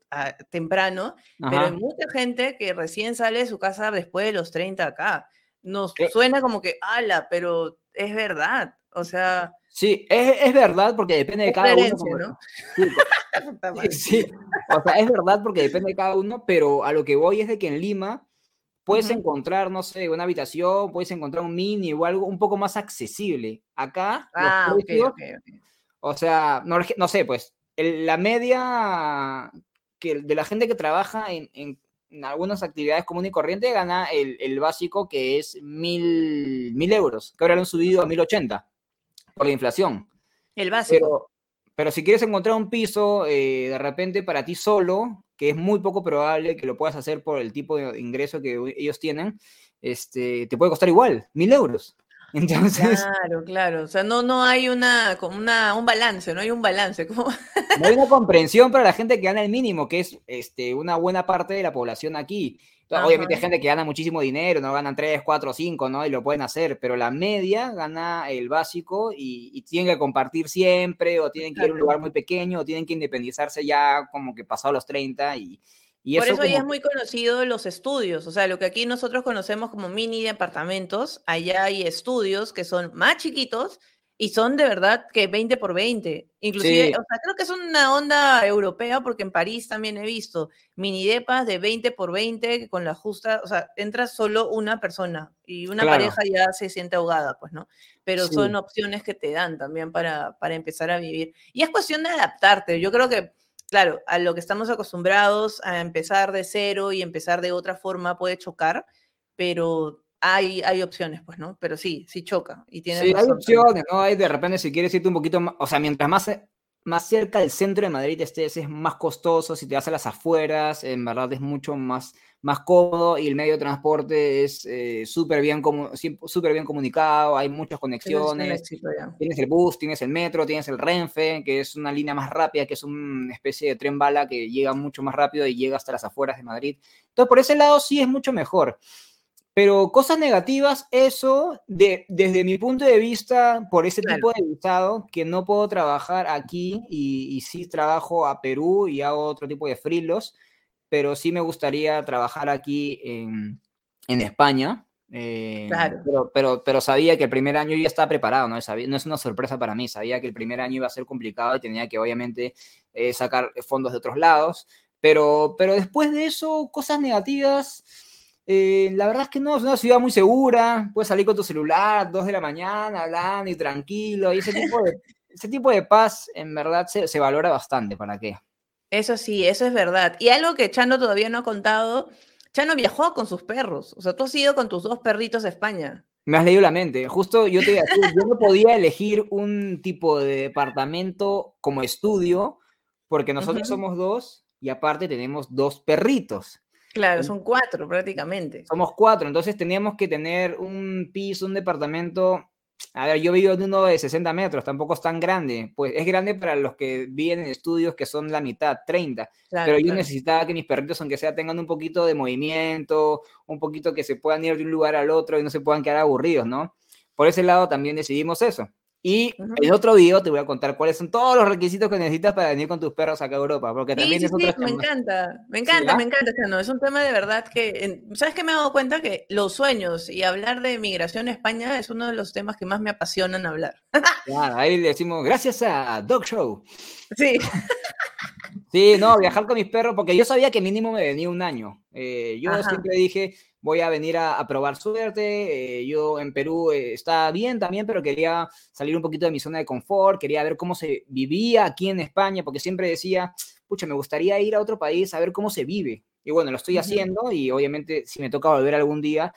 [SPEAKER 1] temprano, pero hay mucha gente que recién sale de su casa después de los 30 acá. Nos suena como que, ala, pero es verdad. O sea.
[SPEAKER 2] Sí, es, verdad porque depende de cada uno. ¿no? sí, o sea, es verdad porque depende de cada uno, pero a lo que voy es de que en Lima puedes encontrar, no sé, una habitación, puedes encontrar un mini o algo un poco más accesible. Acá, ah, o sea, no, sé, pues la media que de la gente que trabaja en, algunas actividades comunes y corrientes gana el, básico que es mil, mil euros, que ahora lo han subido a mil ochenta por la inflación.
[SPEAKER 1] El básico.
[SPEAKER 2] Pero, si quieres encontrar un piso eh, de repente para ti solo, que es muy poco probable que lo puedas hacer por el tipo de ingreso que ellos tienen, este, te puede costar igual, mil euros.
[SPEAKER 1] Entonces, claro, claro. O sea, no, no hay una, una, un balance, no hay un balance. Como...
[SPEAKER 2] No hay una comprensión para la gente que gana el mínimo, que es este, una buena parte de la población aquí. Obviamente hay gente que gana muchísimo dinero, no ganan 3, 4, 5, ¿no? Y lo pueden hacer, pero la media gana el básico y, tienen que compartir siempre, o tienen que ir a un lugar muy pequeño, o tienen que independizarse ya como que pasado los 30 y...
[SPEAKER 1] y Por eso, ya es muy conocido los estudios, o sea, lo que aquí nosotros conocemos como mini departamentos, allá hay estudios que son más chiquitos y son de verdad que 20 por 20. Inclusive, o sea, creo que es una onda europea porque en París también he visto mini depas de 20 por 20 con la justa, o sea, entra solo una persona y una pareja ya se siente ahogada, pues, ¿no? Pero son opciones que te dan también para, para empezar a vivir. Y es cuestión de adaptarte. Yo creo que, claro, a lo que estamos acostumbrados a empezar de cero y empezar de otra forma puede chocar, pero hay, hay opciones, pues, ¿no? Pero sí, sí choca. Y tiene
[SPEAKER 2] sí, hay opciones, ¿no? Hay de repente, si quieres irte un poquito más, o sea, mientras más, más cerca del centro de Madrid estés, es más costoso. Si te vas a las afueras, en verdad es mucho más, más cómodo y el medio de transporte es eh, súper bien, super bien comunicado, hay muchas conexiones. Tienes el bus, tienes el metro, tienes el Renfe, que es una línea más rápida, que es una especie de tren bala que llega mucho más rápido y llega hasta las afueras de Madrid. Entonces, por ese lado sí es mucho mejor. Pero cosas negativas, eso, de, desde mi punto de vista, por ese tipo de visado, que no puedo trabajar aquí y, y, sí trabajo a Perú y hago otro tipo de frilos, pero sí me gustaría trabajar aquí en, en España. Eh, claro. Pero, pero, pero, sabía que el primer año ya estaba preparado, ¿no? no es una sorpresa para mí, sabía que el primer año iba a ser complicado y tenía que obviamente eh, sacar fondos de otros lados, pero, pero después de eso, cosas negativas eh, la verdad es que no, es una ciudad muy segura, puedes salir con tu celular, dos de la mañana, hablando y tranquilo, y ese tipo de, ese tipo de paz en verdad se, valora bastante, ¿para qué?
[SPEAKER 1] Eso sí, eso es verdad. Y algo que Chano todavía no ha contado, Chano viajó con sus perros, o sea, tú has ido con tus dos perritos a España.
[SPEAKER 2] Me has leído la mente. Justo yo te yo no podía elegir un tipo de departamento como estudio, porque nosotros somos dos y aparte tenemos dos perritos.
[SPEAKER 1] Claro, son cuatro prácticamente.
[SPEAKER 2] Somos cuatro, entonces teníamos que tener un piso, un departamento. A ver, yo vivo en uno de 60 metros, tampoco es tan grande. Pues es grande para los que viven en estudios que son la mitad, 30. pero yo necesitaba que mis perritos, aunque sea, tengan un poquito de movimiento, un poquito que se puedan ir de un lugar al otro y no se puedan quedar aburridos, ¿no? Por ese lado también decidimos eso. Y en el otro video te voy a contar cuáles son todos los requisitos que necesitas para venir con tus perros acá a Europa, porque también es
[SPEAKER 1] otro Me encanta, me encanta, me encanta, no, es un tema de verdad que, ¿sabes qué me he dado cuenta? Que los sueños y hablar de migración a España es uno de los temas que más me apasionan hablar.
[SPEAKER 2] Claro, ahí le decimos, gracias a Dog Show.
[SPEAKER 1] Sí.
[SPEAKER 2] Sí, no, viajar con mis perros, porque yo sabía que mínimo me venía un año. Eh, yo siempre dije, voy a venir a, probar suerte. Eh, yo en Perú eh, estaba bien también, pero quería salir un poquito de mi zona de confort, quería ver cómo se vivía aquí en España, porque siempre decía, pucha, me gustaría ir a otro país a ver cómo se vive. Y bueno, lo estoy haciendo y obviamente si me toca volver algún día,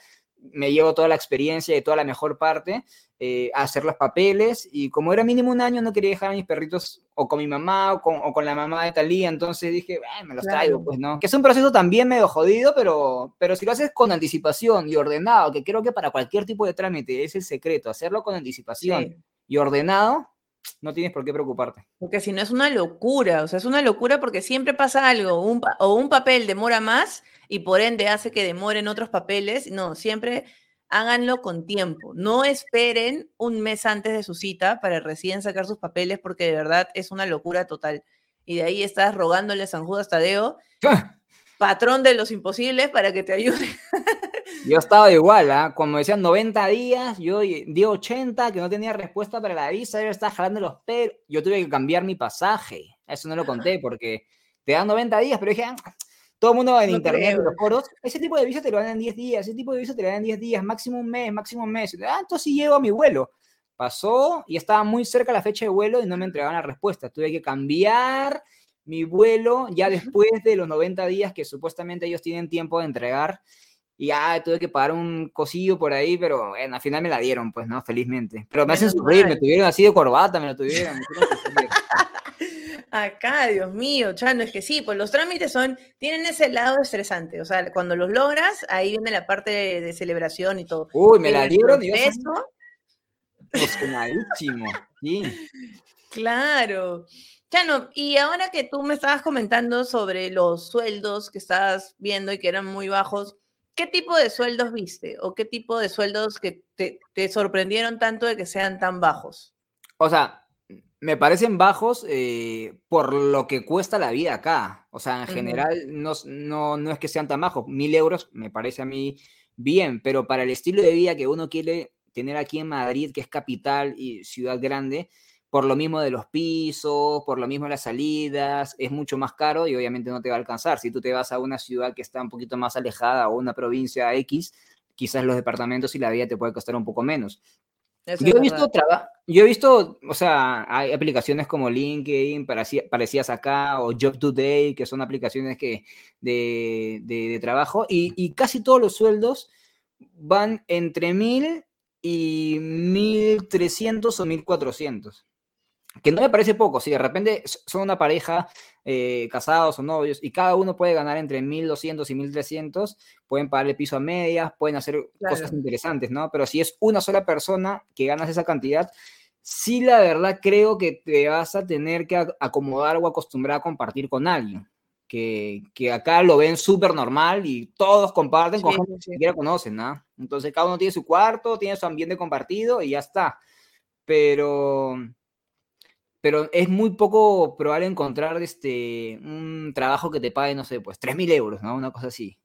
[SPEAKER 2] me llevo toda la experiencia y toda la mejor parte eh, a hacer los papeles y como era mínimo un año no quería dejar a mis perritos o con mi mamá o con, la mamá de Talía, entonces dije, me los traigo, pues no. Que es un proceso también medio jodido, pero, pero si lo haces con anticipación y ordenado, que creo que para cualquier tipo de trámite es el secreto, hacerlo con anticipación y ordenado, no tienes por qué preocuparte.
[SPEAKER 1] Porque si no es una locura, o sea, es una locura porque siempre pasa algo, o un papel demora más y por ende hace que demoren otros papeles. No, siempre háganlo con tiempo. No esperen un mes antes de su cita para recién sacar sus papeles porque de verdad es una locura total. Y de ahí estás rogándole a San Judas Tadeo, patrón de los imposibles, para que te ayude.
[SPEAKER 2] Yo estaba igual, ¿ah? Cuando decían 90 días, yo di 80, que no tenía respuesta para la visa, yo estaba jalando los pelos. Yo tuve que cambiar mi pasaje. Eso no lo conté porque te dan 90 días, pero dije, ah, todo el mundo en internet, en los foros, ese tipo de visa te lo dan en 10 días, ese tipo de visa te lo dan en 10 días, máximo un mes, máximo un mes. Ah, entonces llego a mi vuelo. Pasó y estaba muy cerca la fecha de vuelo y no me entregaban la respuesta. Tuve que cambiar mi vuelo ya después de los 90 días que supuestamente ellos tienen tiempo de entregar. Y ya tuve que pagar un cosillo por ahí, pero bueno, al final me la dieron, pues, ¿no? Felizmente. Pero me hacen sufrir, me tuvieron así de corbata, me lo tuvieron.
[SPEAKER 1] Acá, Dios mío, Chano, es que sí, pues los trámites son, tienen ese lado estresante, o sea, cuando los logras, ahí viene la parte de, celebración y todo.
[SPEAKER 2] Uy, me la dieron, Dios Emocionadísimo, sí.
[SPEAKER 1] Claro. Chano, y ahora que tú me estabas comentando sobre los sueldos que estabas viendo y que eran muy bajos, ¿qué tipo de sueldos viste? ¿O qué tipo de sueldos que te, te sorprendieron tanto de que sean tan bajos?
[SPEAKER 2] O sea, me parecen bajos eh, por lo que cuesta la vida acá. O sea, en general no, no, no, es que sean tan bajos. Mil euros me parece a mí bien, pero para el estilo de vida que uno quiere tener aquí en Madrid, que es capital y ciudad grande, por lo mismo de los pisos, por lo mismo de las salidas, es mucho más caro y obviamente no te va a alcanzar. Si tú te vas a una ciudad que está un poquito más alejada o una provincia X, quizás los departamentos y la vida te puede costar un poco menos yo he, visto yo he visto, o sea, hay aplicaciones como LinkedIn, parecidas acá, o Job Today, que son aplicaciones que, de, de, trabajo, y, y, casi todos los sueldos van entre 1000 y 1300 o 1400 que no me parece poco, si de repente son una pareja eh, casados o novios y cada uno puede ganar entre 1.200 y 1.300, pueden pagar el piso a medias, pueden hacer cosas interesantes, ¿no? Pero si es una sola persona que ganas esa cantidad, sí la verdad creo que te vas a tener que acomodar o acostumbrar a compartir con alguien. Que, que acá lo ven súper normal y todos comparten con gente que ni siquiera conocen, ¿no? Entonces cada uno tiene su cuarto, tiene su ambiente compartido y ya está. Pero pero es muy poco probable encontrar este, un trabajo que te pague, no sé, pues 3.000 euros, ¿no? Una cosa así.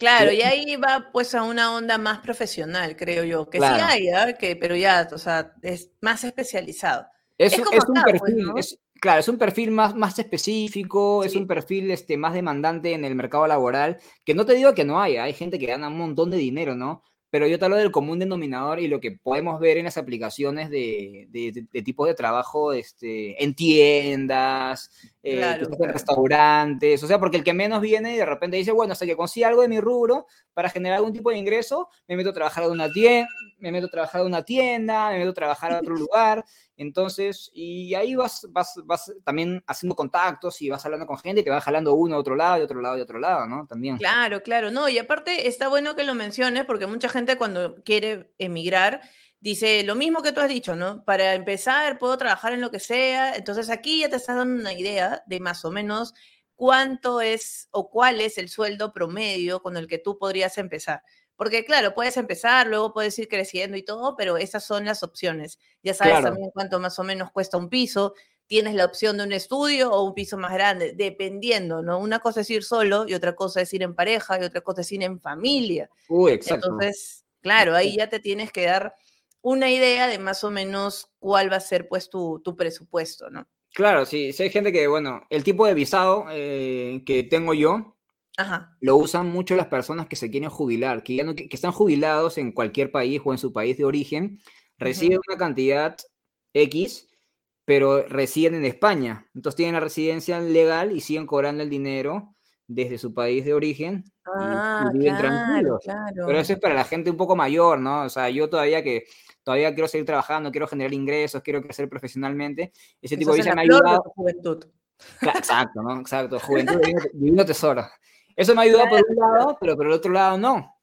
[SPEAKER 1] Claro, y ahí va pues a una onda más profesional, creo yo, que sí hay, ¿eh? que, pero ya, o sea, es más especializado.
[SPEAKER 2] Es, un pues, perfil, claro, es un perfil más, más específico, es un perfil este, más demandante en el mercado laboral, que no te digo que no haya, hay gente que gana un montón de dinero, ¿no? Pero yo te hablo del común denominador y lo que podemos ver en las aplicaciones de, de, tipo de trabajo este, en tiendas, eh, en restaurantes, o sea, porque el que menos viene y de repente dice, bueno, hasta que consiga algo de mi rubro para generar algún tipo de ingreso, me meto a trabajar en una tienda, me meto a trabajar en una tienda, me meto a trabajar en otro lugar, entonces, y ahí vas, vas, vas también haciendo contactos y vas hablando con gente y te va jalando uno a otro lado y otro lado y otro lado, ¿no? También.
[SPEAKER 1] Claro, claro, no, y aparte está bueno que lo menciones porque mucha gente cuando quiere emigrar dice lo mismo que tú has dicho, ¿no? Para empezar, puedo trabajar en lo que sea, entonces aquí ya te estás dando una idea de más o menos cuánto es o cuál es el sueldo promedio con el que tú podrías empezar. Porque claro, puedes empezar, luego puedes ir creciendo y todo, pero esas son las opciones. Ya sabes también cuánto más o menos cuesta un piso, tienes la opción de un estudio o un piso más grande, dependiendo, ¿no? Una cosa es ir solo y otra cosa es ir en pareja y otra cosa es ir en familia.
[SPEAKER 2] Uy, exacto.
[SPEAKER 1] Entonces, claro, ahí ya te tienes que dar una idea de más o menos cuál va a ser pues tu, tu presupuesto, ¿no?
[SPEAKER 2] Claro, sí, sí hay gente que, bueno, el tipo de visado eh, que tengo yo, lo usan mucho las personas que se quieren jubilar, que, ya no, que, están jubilados en cualquier país o en su país de origen, reciben una cantidad X, pero residen en España. Entonces tienen la residencia legal y siguen cobrando el dinero desde su país de origen
[SPEAKER 1] ah, y, viven tranquilos.
[SPEAKER 2] Pero eso es para la gente un poco mayor, ¿no? O sea, yo todavía que todavía quiero seguir trabajando, quiero generar ingresos, quiero crecer profesionalmente. Ese tipo de visa me ha ayudado.
[SPEAKER 1] Juventud.
[SPEAKER 2] exacto, ¿no? Exacto, juventud, divino, tesoro. Eso me ha ayudado por un lado, pero por el otro lado no.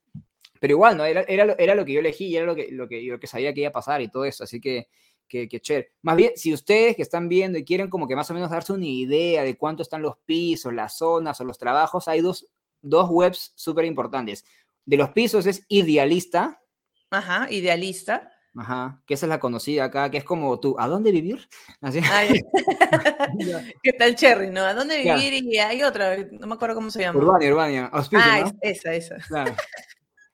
[SPEAKER 2] Pero igual, ¿no? Era, era, era lo que yo elegí, era lo que, lo, que, lo que sabía que iba a pasar y todo eso, así que, que, que chévere. Más bien, si ustedes que están viendo y quieren como que más o menos darse una idea de cuánto están los pisos, las zonas o los trabajos, hay dos, dos webs súper importantes. De los pisos es Idealista.
[SPEAKER 1] Ajá, Idealista.
[SPEAKER 2] Ajá, que esa es la conocida acá, que es como tú, ¿a dónde vivir?
[SPEAKER 1] Así. ¿Qué tal Cherry, no? ¿A dónde vivir? Y hay otra, no me acuerdo cómo se llama.
[SPEAKER 2] Urbania, Urbania.
[SPEAKER 1] ah, esa, esa.
[SPEAKER 2] Claro.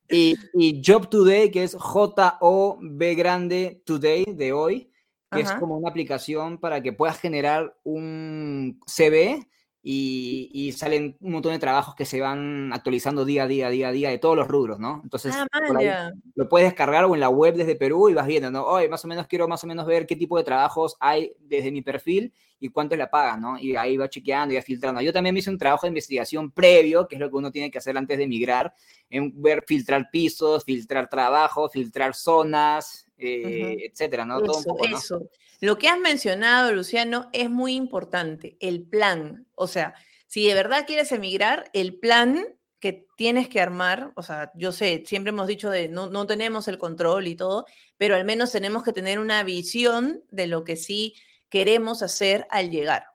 [SPEAKER 2] Y, y, Job Today, que es J-O-B grande Today, de hoy, que es como una aplicación para que puedas generar un CV y, salen un montón de trabajos que se van actualizando día a día, día a día, de todos los rubros, ¿no? Entonces,
[SPEAKER 1] ah,
[SPEAKER 2] lo puedes descargar o en la web desde Perú y vas viendo, ¿no? Oye, más o menos quiero más o menos ver qué tipo de trabajos hay desde mi perfil y cuánto la pagan, ¿no? Y ahí va chequeando y va filtrando. Yo también me hice un trabajo de investigación previo, que es lo que uno tiene que hacer antes de emigrar, en ver, filtrar pisos, filtrar trabajos, filtrar zonas, eh, etcétera, ¿no?
[SPEAKER 1] Todo un poco, eso. Lo que has mencionado, Luciano, es muy importante, el plan. O sea, si de verdad quieres emigrar, el plan que tienes que armar, o sea, yo sé, siempre hemos dicho de no, no tenemos el control y todo, pero al menos tenemos que tener una visión de lo que sí queremos hacer al llegar.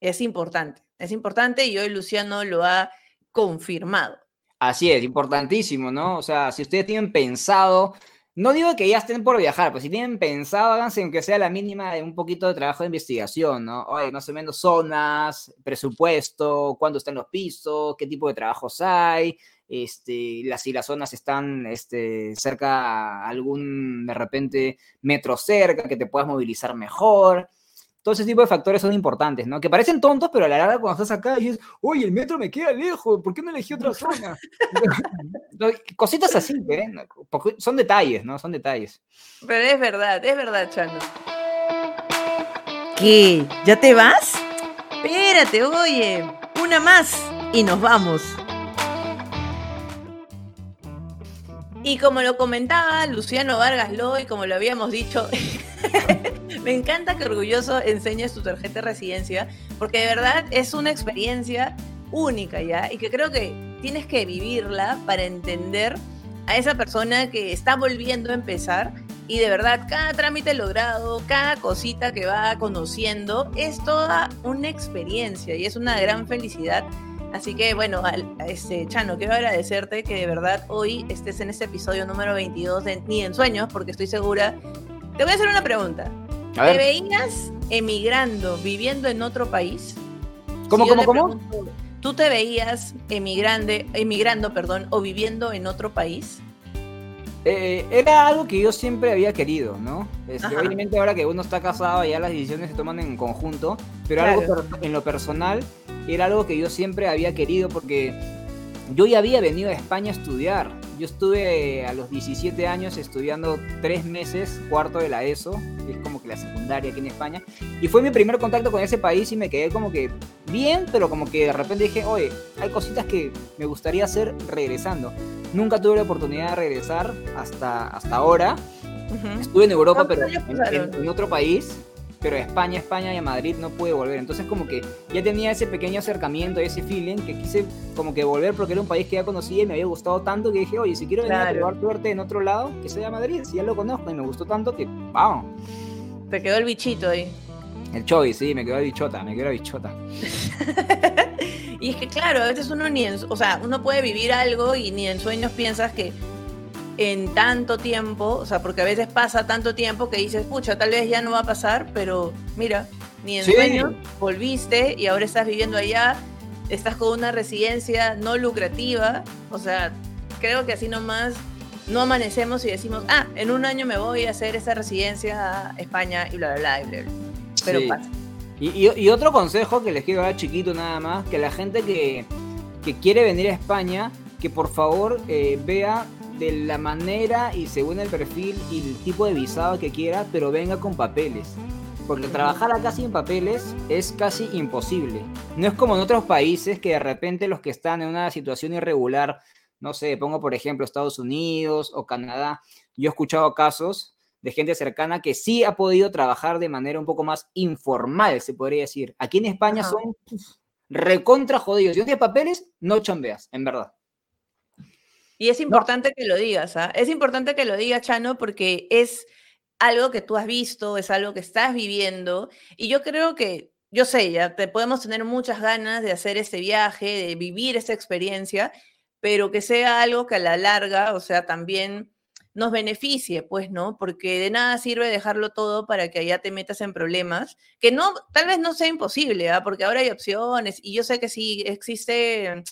[SPEAKER 1] Es importante, es importante y hoy Luciano lo ha confirmado.
[SPEAKER 2] Así es, importantísimo, ¿no? O sea, si ustedes tienen pensado no digo que ya estén por viajar, pues si tienen pensado, háganse aunque sea la mínima de un poquito de trabajo de investigación, ¿no? Oye, más o menos zonas, presupuesto, cuándo están los pisos, qué tipo de trabajos hay, este, las, si las zonas están este, cerca a algún, de repente, metro cerca, que te puedas movilizar mejor. Todo ese tipo de factores son importantes, ¿no? Que parecen tontos, pero a la larga cuando estás acá dices, oye, el metro me queda lejos, ¿por qué no elegí otra zona? Cositas así, ¿eh? Son detalles, ¿no? Son detalles.
[SPEAKER 1] Pero es verdad, es verdad, Chano. ¿Qué? ¿Ya te vas? Espérate, oye, una más y nos vamos. Y como lo comentaba Luciano Vargas Loy, como lo habíamos dicho, me encanta que orgulloso enseñes tu tarjeta de residencia, porque de verdad es una experiencia única ya, y que creo que tienes que vivirla para entender a esa persona que está volviendo a empezar. Y de verdad cada trámite logrado, cada cosita que va conociendo es toda una experiencia y es una gran felicidad Así que bueno, este, Chano, quiero agradecerte que de verdad hoy estés en este episodio número 22 de Ni en Sueños, porque estoy segura. Te voy a hacer una pregunta. ¿Te veías emigrando, viviendo en otro país?
[SPEAKER 2] ¿Cómo, cómo, cómo?
[SPEAKER 1] ¿Tú te veías emigrande, emigrando perdón, o viviendo en otro país?
[SPEAKER 2] Eh, era algo que yo siempre había querido, ¿no? Este, obviamente ahora que uno está casado ya las decisiones se toman en conjunto, pero algo en lo personal era algo que yo siempre había querido porque yo ya había venido a España a estudiar. Yo estuve a los 17 años estudiando tres meses, cuarto de la ESO, que es como que la secundaria aquí en España, y fue mi primer contacto con ese país y me quedé como que bien, pero como que de repente dije, oye, hay cositas que me gustaría hacer regresando. Nunca tuve la oportunidad de regresar hasta, hasta ahora. Estuve en Europa, pero en otro país pero a España, España y a Madrid no pude volver. Entonces como que ya tenía ese pequeño acercamiento, ese feeling, que quise como que volver porque era un país que ya conocía y me había gustado tanto que dije, oye, si quiero venir a probar suerte en otro lado, que sea Madrid, si ya lo conozco y me gustó tanto que, vamos.
[SPEAKER 1] Te quedó el bichito ahí.
[SPEAKER 2] El Choy, sí, me quedó el bichota, me quedó la bichota.
[SPEAKER 1] Y es que claro, a veces uno ni en, o sea, uno puede vivir algo y ni en sueños piensas que en tanto tiempo, o sea, porque a veces pasa tanto tiempo que dices, pucha, tal vez ya no va a pasar, pero mira, ni en sueños volviste y ahora estás viviendo allá, estás con una residencia no lucrativa, o sea, creo que así nomás no amanecemos y decimos, ah, en un año me voy a hacer esa residencia a España y bla, bla, bla, y bla, bla. Pero pasa.
[SPEAKER 2] Y, otro consejo que les quiero dar chiquito nada más, que la gente que, quiere venir a España, que por favor eh, vea de la manera y según el perfil y el tipo de visado que quiera, pero venga con papeles. Porque trabajar acá sin papeles es casi imposible. No es como en otros países que de repente los que están en una situación irregular, no sé, pongo por ejemplo Estados Unidos o Canadá, yo he escuchado casos de gente cercana que sí ha podido trabajar de manera un poco más informal, se podría decir. Aquí en España son recontra jodidos. Si no tienes papeles, no chambeas, en verdad.
[SPEAKER 1] Y es importante que lo digas, ¿ah? Es importante que lo digas, Chano, porque es algo que tú has visto, es algo que estás viviendo. Y yo creo que, yo sé, ya te podemos tener muchas ganas de hacer este viaje, de vivir esta experiencia, pero que sea algo que a la larga, o sea, también nos beneficie, pues, ¿no? Porque de nada sirve dejarlo todo para que allá te metas en problemas, que no, tal vez no sea imposible, ¿ah? Porque ahora hay opciones y yo sé que sí existe,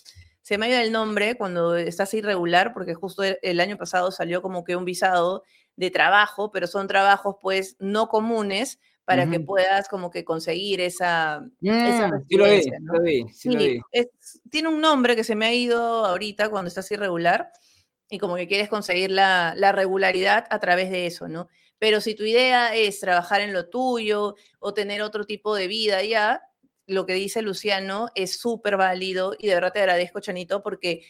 [SPEAKER 1] se me ha ido el nombre cuando estás irregular, porque justo el año pasado salió como que un visado de trabajo, pero son trabajos pues no comunes para que puedas como que conseguir esa,
[SPEAKER 2] sí lo vi, sí lo vi,
[SPEAKER 1] tiene un nombre que se me ha ido ahorita cuando estás irregular, y como que quieres conseguir la, regularidad a través de eso, ¿no? Pero si tu idea es trabajar en lo tuyo o tener otro tipo de vida ya, lo que dice Luciano es súper válido y de verdad te agradezco, Chanito, porque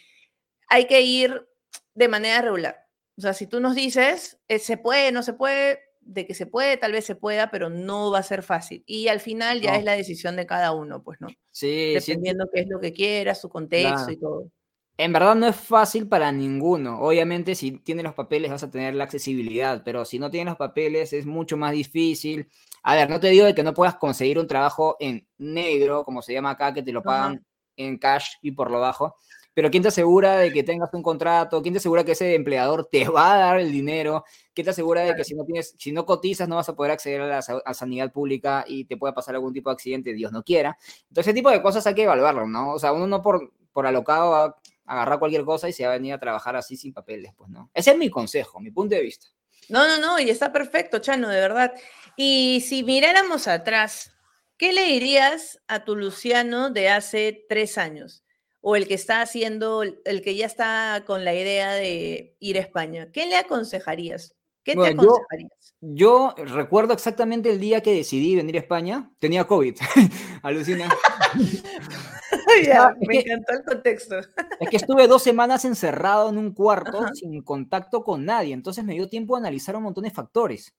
[SPEAKER 1] hay que ir de manera regular. O sea, si tú nos dices, eh, se puede, no se puede, de que se puede, tal vez se pueda, pero no va a ser fácil. Y al final ya es la decisión de cada uno, pues, ¿no?
[SPEAKER 2] Sí.
[SPEAKER 1] Dependiendo qué es lo que quiera, su contexto y todo.
[SPEAKER 2] En verdad no es fácil para ninguno. Obviamente si tienes los papeles vas a tener la accesibilidad, pero si no tienes los papeles es mucho más difícil. A ver, no te digo de que no puedas conseguir un trabajo en negro, como se llama acá, que te lo pagan en cash y por lo bajo, pero ¿quién te asegura de que tengas un contrato? ¿Quién te asegura que ese empleador te va a dar el dinero? ¿Quién te asegura de que si no tienes, si no cotizas no vas a poder acceder a la sanidad pública y te puede pasar algún tipo de accidente, Dios no quiera? Entonces, ese tipo de cosas hay que evaluarlo, ¿no? O sea, uno no por, por alocado va a agarrar cualquier cosa y se va a venir a trabajar así sin papeles, pues no. Ese es mi consejo, mi punto de vista.
[SPEAKER 1] No, no, no, y está perfecto, Chano, de verdad. Y si miráramos atrás, ¿qué le dirías a tu Luciano de hace tres años? O el que está haciendo, el que ya está con la idea de ir a España. ¿Qué le aconsejarías? ¿Qué te aconsejarías?
[SPEAKER 2] Yo, yo, recuerdo exactamente el día que decidí venir a España. Tenía COVID. Alucina.
[SPEAKER 1] me encantó el contexto.
[SPEAKER 2] Es que estuve dos semanas encerrado en un cuarto sin contacto con nadie, entonces me dio tiempo de analizar un montón de factores.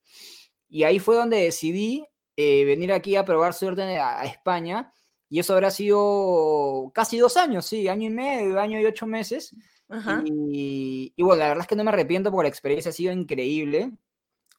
[SPEAKER 2] Y ahí fue donde decidí eh, venir aquí a probar suerte a, España, y eso habrá sido casi dos años, sí, año y medio, año y ocho meses. Y, y, bueno, la verdad es que no me arrepiento porque la experiencia ha sido increíble.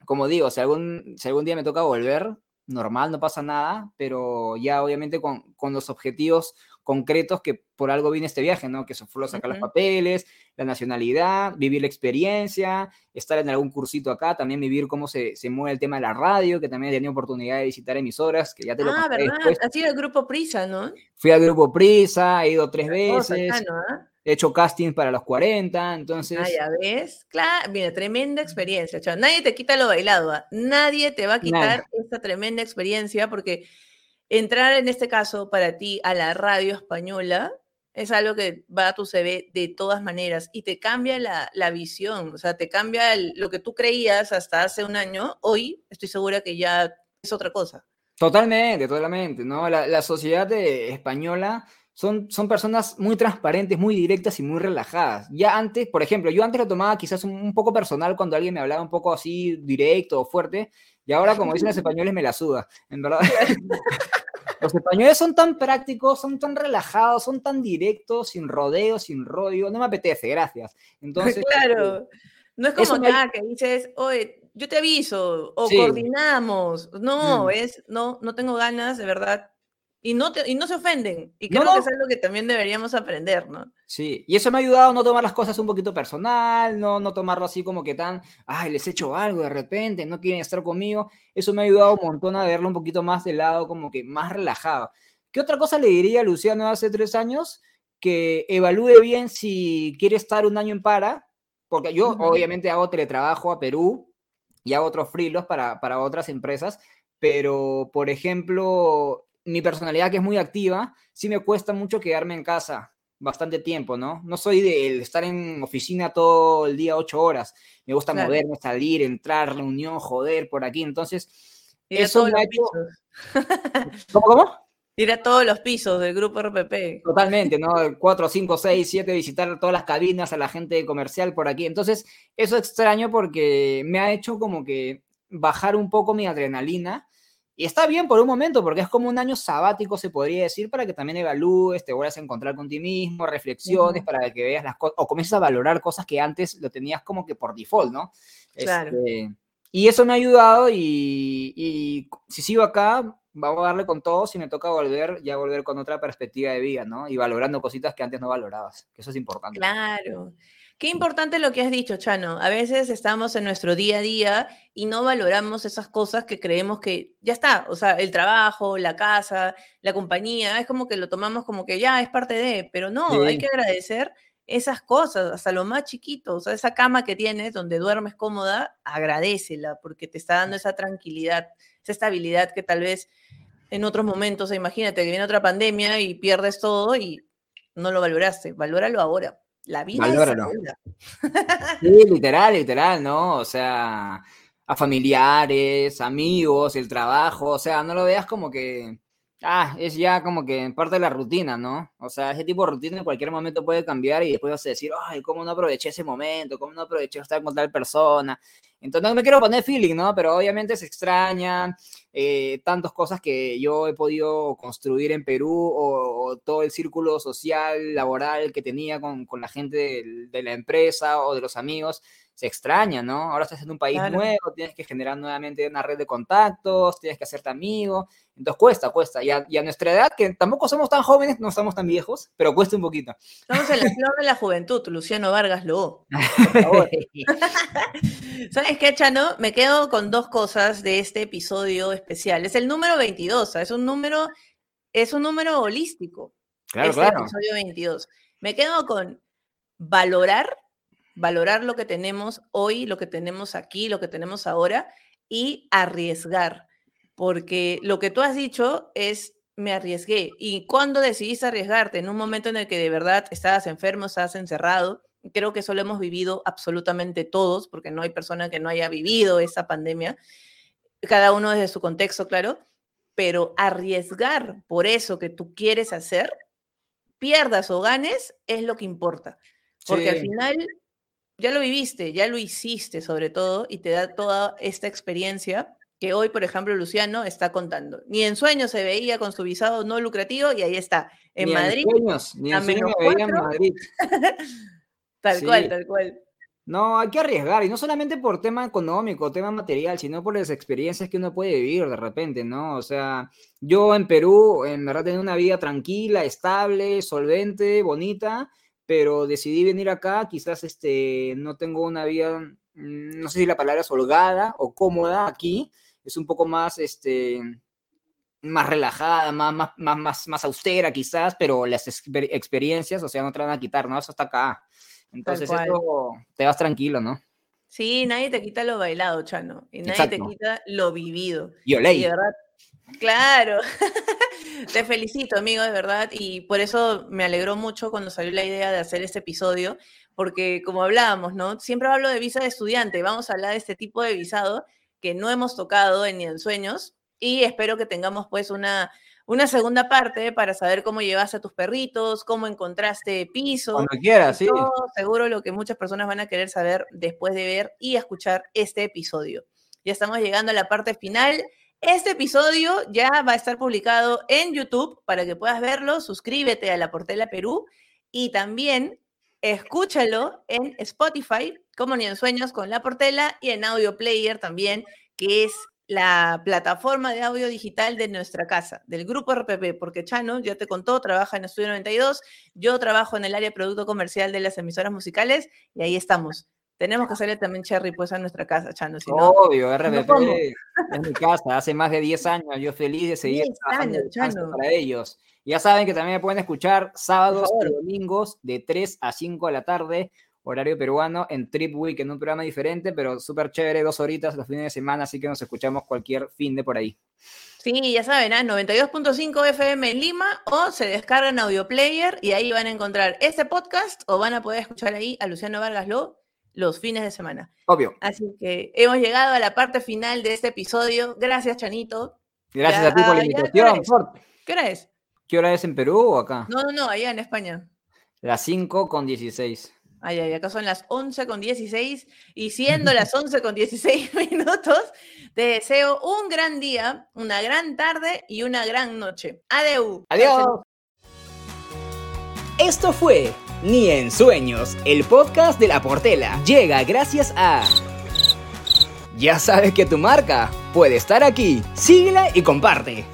[SPEAKER 2] Como digo, si algún, si algún día me toca volver, normal, no pasa nada, pero ya obviamente con, con los objetivos concretos que por algo viene este viaje, ¿no? Que eso fue sacar los papeles, la nacionalidad, vivir la experiencia, estar en algún cursito acá, también vivir cómo se, se mueve el tema de la radio, que también he tenido oportunidad de visitar emisoras, que ya te lo
[SPEAKER 1] Ah, ¿verdad? Después. Has ido al Grupo Prisa, ¿no?
[SPEAKER 2] Fui al Grupo Prisa, he ido tres veces. ¿ah? He hecho casting para los 40, entonces... Ah,
[SPEAKER 1] ya ves. Claro, mira, tremenda experiencia. nadie te quita lo bailado. ¿ah? Nadie te va a quitar esta tremenda experiencia porque entrar en este caso para ti a la radio española es algo que va a tu CV de todas maneras y te cambia la, visión, o sea, te cambia lo que tú creías hasta hace un año, hoy estoy segura que ya es otra cosa.
[SPEAKER 2] Totalmente, totalmente, ¿no? La, sociedad española son, son personas muy transparentes, muy directas y muy relajadas. Ya antes, por ejemplo, yo antes lo tomaba quizás un poco personal cuando alguien me hablaba un poco así directo o fuerte, y ahora, como dicen los españoles, me la suda, en verdad. Los españoles son tan prácticos, son tan relajados, son tan directos, sin rodeo, sin rollo. No me apetece, gracias. Entonces,
[SPEAKER 1] claro. No es como acá que dices, oye, yo te aviso, o coordinamos. No, es, no, no tengo ganas, de verdad. Y no, y no se ofenden. Y creo que es algo que también deberíamos aprender, ¿no?
[SPEAKER 2] Sí, y eso me ha ayudado a no tomar las cosas un poquito personal, no, no tomarlo así como que tan, ay, les he hecho algo de repente, no quieren estar conmigo. Eso me ha ayudado un montón a verlo un poquito más de lado, como que más relajado. ¿Qué otra cosa le diría a Luciano hace tres años? Que evalúe bien si quiere estar un año en para, porque yo obviamente hago teletrabajo a Perú y hago otros frilos para, para otras empresas, pero por ejemplo, mi personalidad que es muy activa, sí me cuesta mucho quedarme en casa bastante tiempo, ¿no? No soy de estar en oficina todo el día ocho horas. Me gusta moverme, salir, entrar, reunión, joder, por aquí. Entonces, eso me ha hecho...
[SPEAKER 1] ¿Cómo, cómo? Ir a todos los pisos del grupo RPP.
[SPEAKER 2] Totalmente, ¿no? Cuatro, cinco, seis, siete, visitar todas las cabinas, a la gente comercial por aquí. Entonces, eso extraño porque me ha hecho como que bajar un poco mi adrenalina y está bien por un momento, porque es como un año sabático, se podría decir, para que también evalúes, te vuelvas a encontrar con ti mismo, reflexiones, para que veas las cosas, o comiences a valorar cosas que antes lo tenías como que por default, ¿no?
[SPEAKER 1] Claro.
[SPEAKER 2] Este, y eso me ha ayudado y, y, si sigo acá, vamos a darle con todo, si me toca volver, ya volver con otra perspectiva de vida, ¿no? Y valorando cositas que antes no valorabas, que eso es importante.
[SPEAKER 1] Claro. Qué importante lo que has dicho, Chano. A veces estamos en nuestro día a día y no valoramos esas cosas que creemos que ya está. O sea, el trabajo, la casa, la compañía, es como que lo tomamos como que ya es parte de, pero no, hay que agradecer esas cosas, hasta lo más chiquito. O sea, esa cama que tienes donde duermes cómoda, agradecela porque te está dando esa tranquilidad, esa estabilidad que tal vez en otros momentos, imagínate que viene otra pandemia y pierdes todo y no lo valoraste. Valóralo ahora. La vida
[SPEAKER 2] Sí, literal, literal, ¿no? O sea, a familiares, amigos, el trabajo, o sea, no lo veas como que, ah, es ya como que parte de la rutina, ¿no? O sea, ese tipo de rutina en cualquier momento puede cambiar y después vas a decir, ay, ¿cómo no aproveché ese momento? ¿Cómo no aproveché estar con tal persona? Entonces, no me quiero poner feeling, ¿no? Pero obviamente se extrañan eh, tantas cosas que yo he podido construir en Perú o, todo el círculo social, laboral que tenía con, con la gente de, la empresa o de los amigos. Se extraña, ¿no? Ahora estás en un país nuevo, tienes que generar nuevamente una red de contactos, tienes que hacerte amigo. Entonces cuesta, cuesta. Y a, y a, nuestra edad, que tampoco somos tan jóvenes, no estamos tan viejos, pero cuesta un poquito.
[SPEAKER 1] Estamos en la flor de la juventud, Luciano Vargas Lobo. Por favor. ¿Sabes qué, Chano? Me quedo con dos cosas de este episodio especial. Es el número 22, es un número, es un número holístico.
[SPEAKER 2] Claro,
[SPEAKER 1] este
[SPEAKER 2] claro.
[SPEAKER 1] episodio 22. Me quedo con valorar, valorar lo que tenemos hoy, lo que tenemos aquí, lo que tenemos ahora y arriesgar porque lo que tú has dicho es, me arriesgué. ¿Y cuándo decidiste arriesgarte? En un momento en el que de verdad estabas enfermo, estabas encerrado. Creo que eso lo hemos vivido absolutamente todos, porque no hay persona que no haya vivido esa pandemia, cada uno desde su contexto, claro, pero arriesgar por eso que tú quieres hacer, pierdas o ganes, es lo que importa. Porque al final ya lo viviste, ya lo hiciste sobre todo, y te da toda esta experiencia que hoy, por ejemplo, Luciano está contando. Ni en sueños se veía con su visado no lucrativo y ahí está, en Madrid.
[SPEAKER 2] En sueños, ni en sueños me veía en Madrid.
[SPEAKER 1] tal cual, tal cual.
[SPEAKER 2] No, hay que arriesgar, y no solamente por tema económico, tema material, sino por las experiencias que uno puede vivir de repente, ¿no? O sea, yo en Perú, en verdad, tenía una vida tranquila, estable, solvente, bonita, pero decidí venir acá, quizás este, no tengo una vida, mm, no sé si la palabra es holgada o cómoda aquí, es un poco más, este, más relajada, más, más, más, más, austera quizás, pero las experiencias, o sea, no te van a quitar, ¿no? Eso está acá. Entonces, eso te vas tranquilo, ¿no?
[SPEAKER 1] Sí, nadie te quita lo bailado, Chano. Y nadie te quita lo vivido.
[SPEAKER 2] Yo leí.
[SPEAKER 1] de verdad, claro. te felicito, amigo, de verdad. Y por eso me alegró mucho cuando salió la idea de hacer este episodio, porque como hablábamos, ¿no? Siempre hablo de visa de estudiante. Vamos a hablar de este tipo de visado que no hemos tocado en Ni en Sueños y espero que tengamos pues una, una segunda parte para saber cómo llevaste a tus perritos, cómo encontraste piso.
[SPEAKER 2] Cuando quieras, sí.
[SPEAKER 1] seguro lo que muchas personas van a querer saber después de ver y escuchar este episodio. Ya estamos llegando a la parte final. Este episodio ya va a estar publicado en YouTube para que puedas verlo. Suscríbete a La Portela Perú y también escúchalo en Spotify como Ni en Sueños con La Portela y en Audio Player también, que es la plataforma de audio digital de nuestra casa, del grupo RPP, porque Chano, ya te contó, trabaja en Estudio 92, yo trabajo en el área de producto comercial de las emisoras musicales y ahí estamos. Tenemos que hacerle también Cherry pues a nuestra casa, Chano. Si no,
[SPEAKER 2] Obvio, RPP es mi casa, hace más de 10 años, yo feliz de seguir trabajando
[SPEAKER 1] Chano.
[SPEAKER 2] para ellos. Ya saben que también me pueden escuchar sábados y domingos de 3 a 5 de la tarde horario peruano, en Trip Week, en un programa diferente, pero súper chévere, dos horitas los fines de semana, así que nos escuchamos cualquier fin de por ahí.
[SPEAKER 1] Sí, ya saben, ¿eh? 92.5 FM en Lima o se descargan Audio Player y ahí van a encontrar este podcast o van a poder escuchar ahí a Luciano Vargas Lo los fines de semana.
[SPEAKER 2] Obvio.
[SPEAKER 1] Así que hemos llegado a la parte final de este episodio. Gracias, Chanito.
[SPEAKER 2] Gracias a ti por la invitación.
[SPEAKER 1] ¿Qué hora es?
[SPEAKER 2] ¿Qué hora es en Perú o acá?
[SPEAKER 1] No, no, no, allá en España.
[SPEAKER 2] Las 5 con 16.
[SPEAKER 1] Ay, ay, acá son las 11 con 16 y siendo las 11 con 16 minutos, te deseo un gran día, una gran tarde y una gran noche. Adeu.
[SPEAKER 2] Adiós. Esto fue Ni en Sueños, el podcast de la Portela. Llega gracias a... Ya sabes que tu marca puede estar aquí. Síguela y comparte.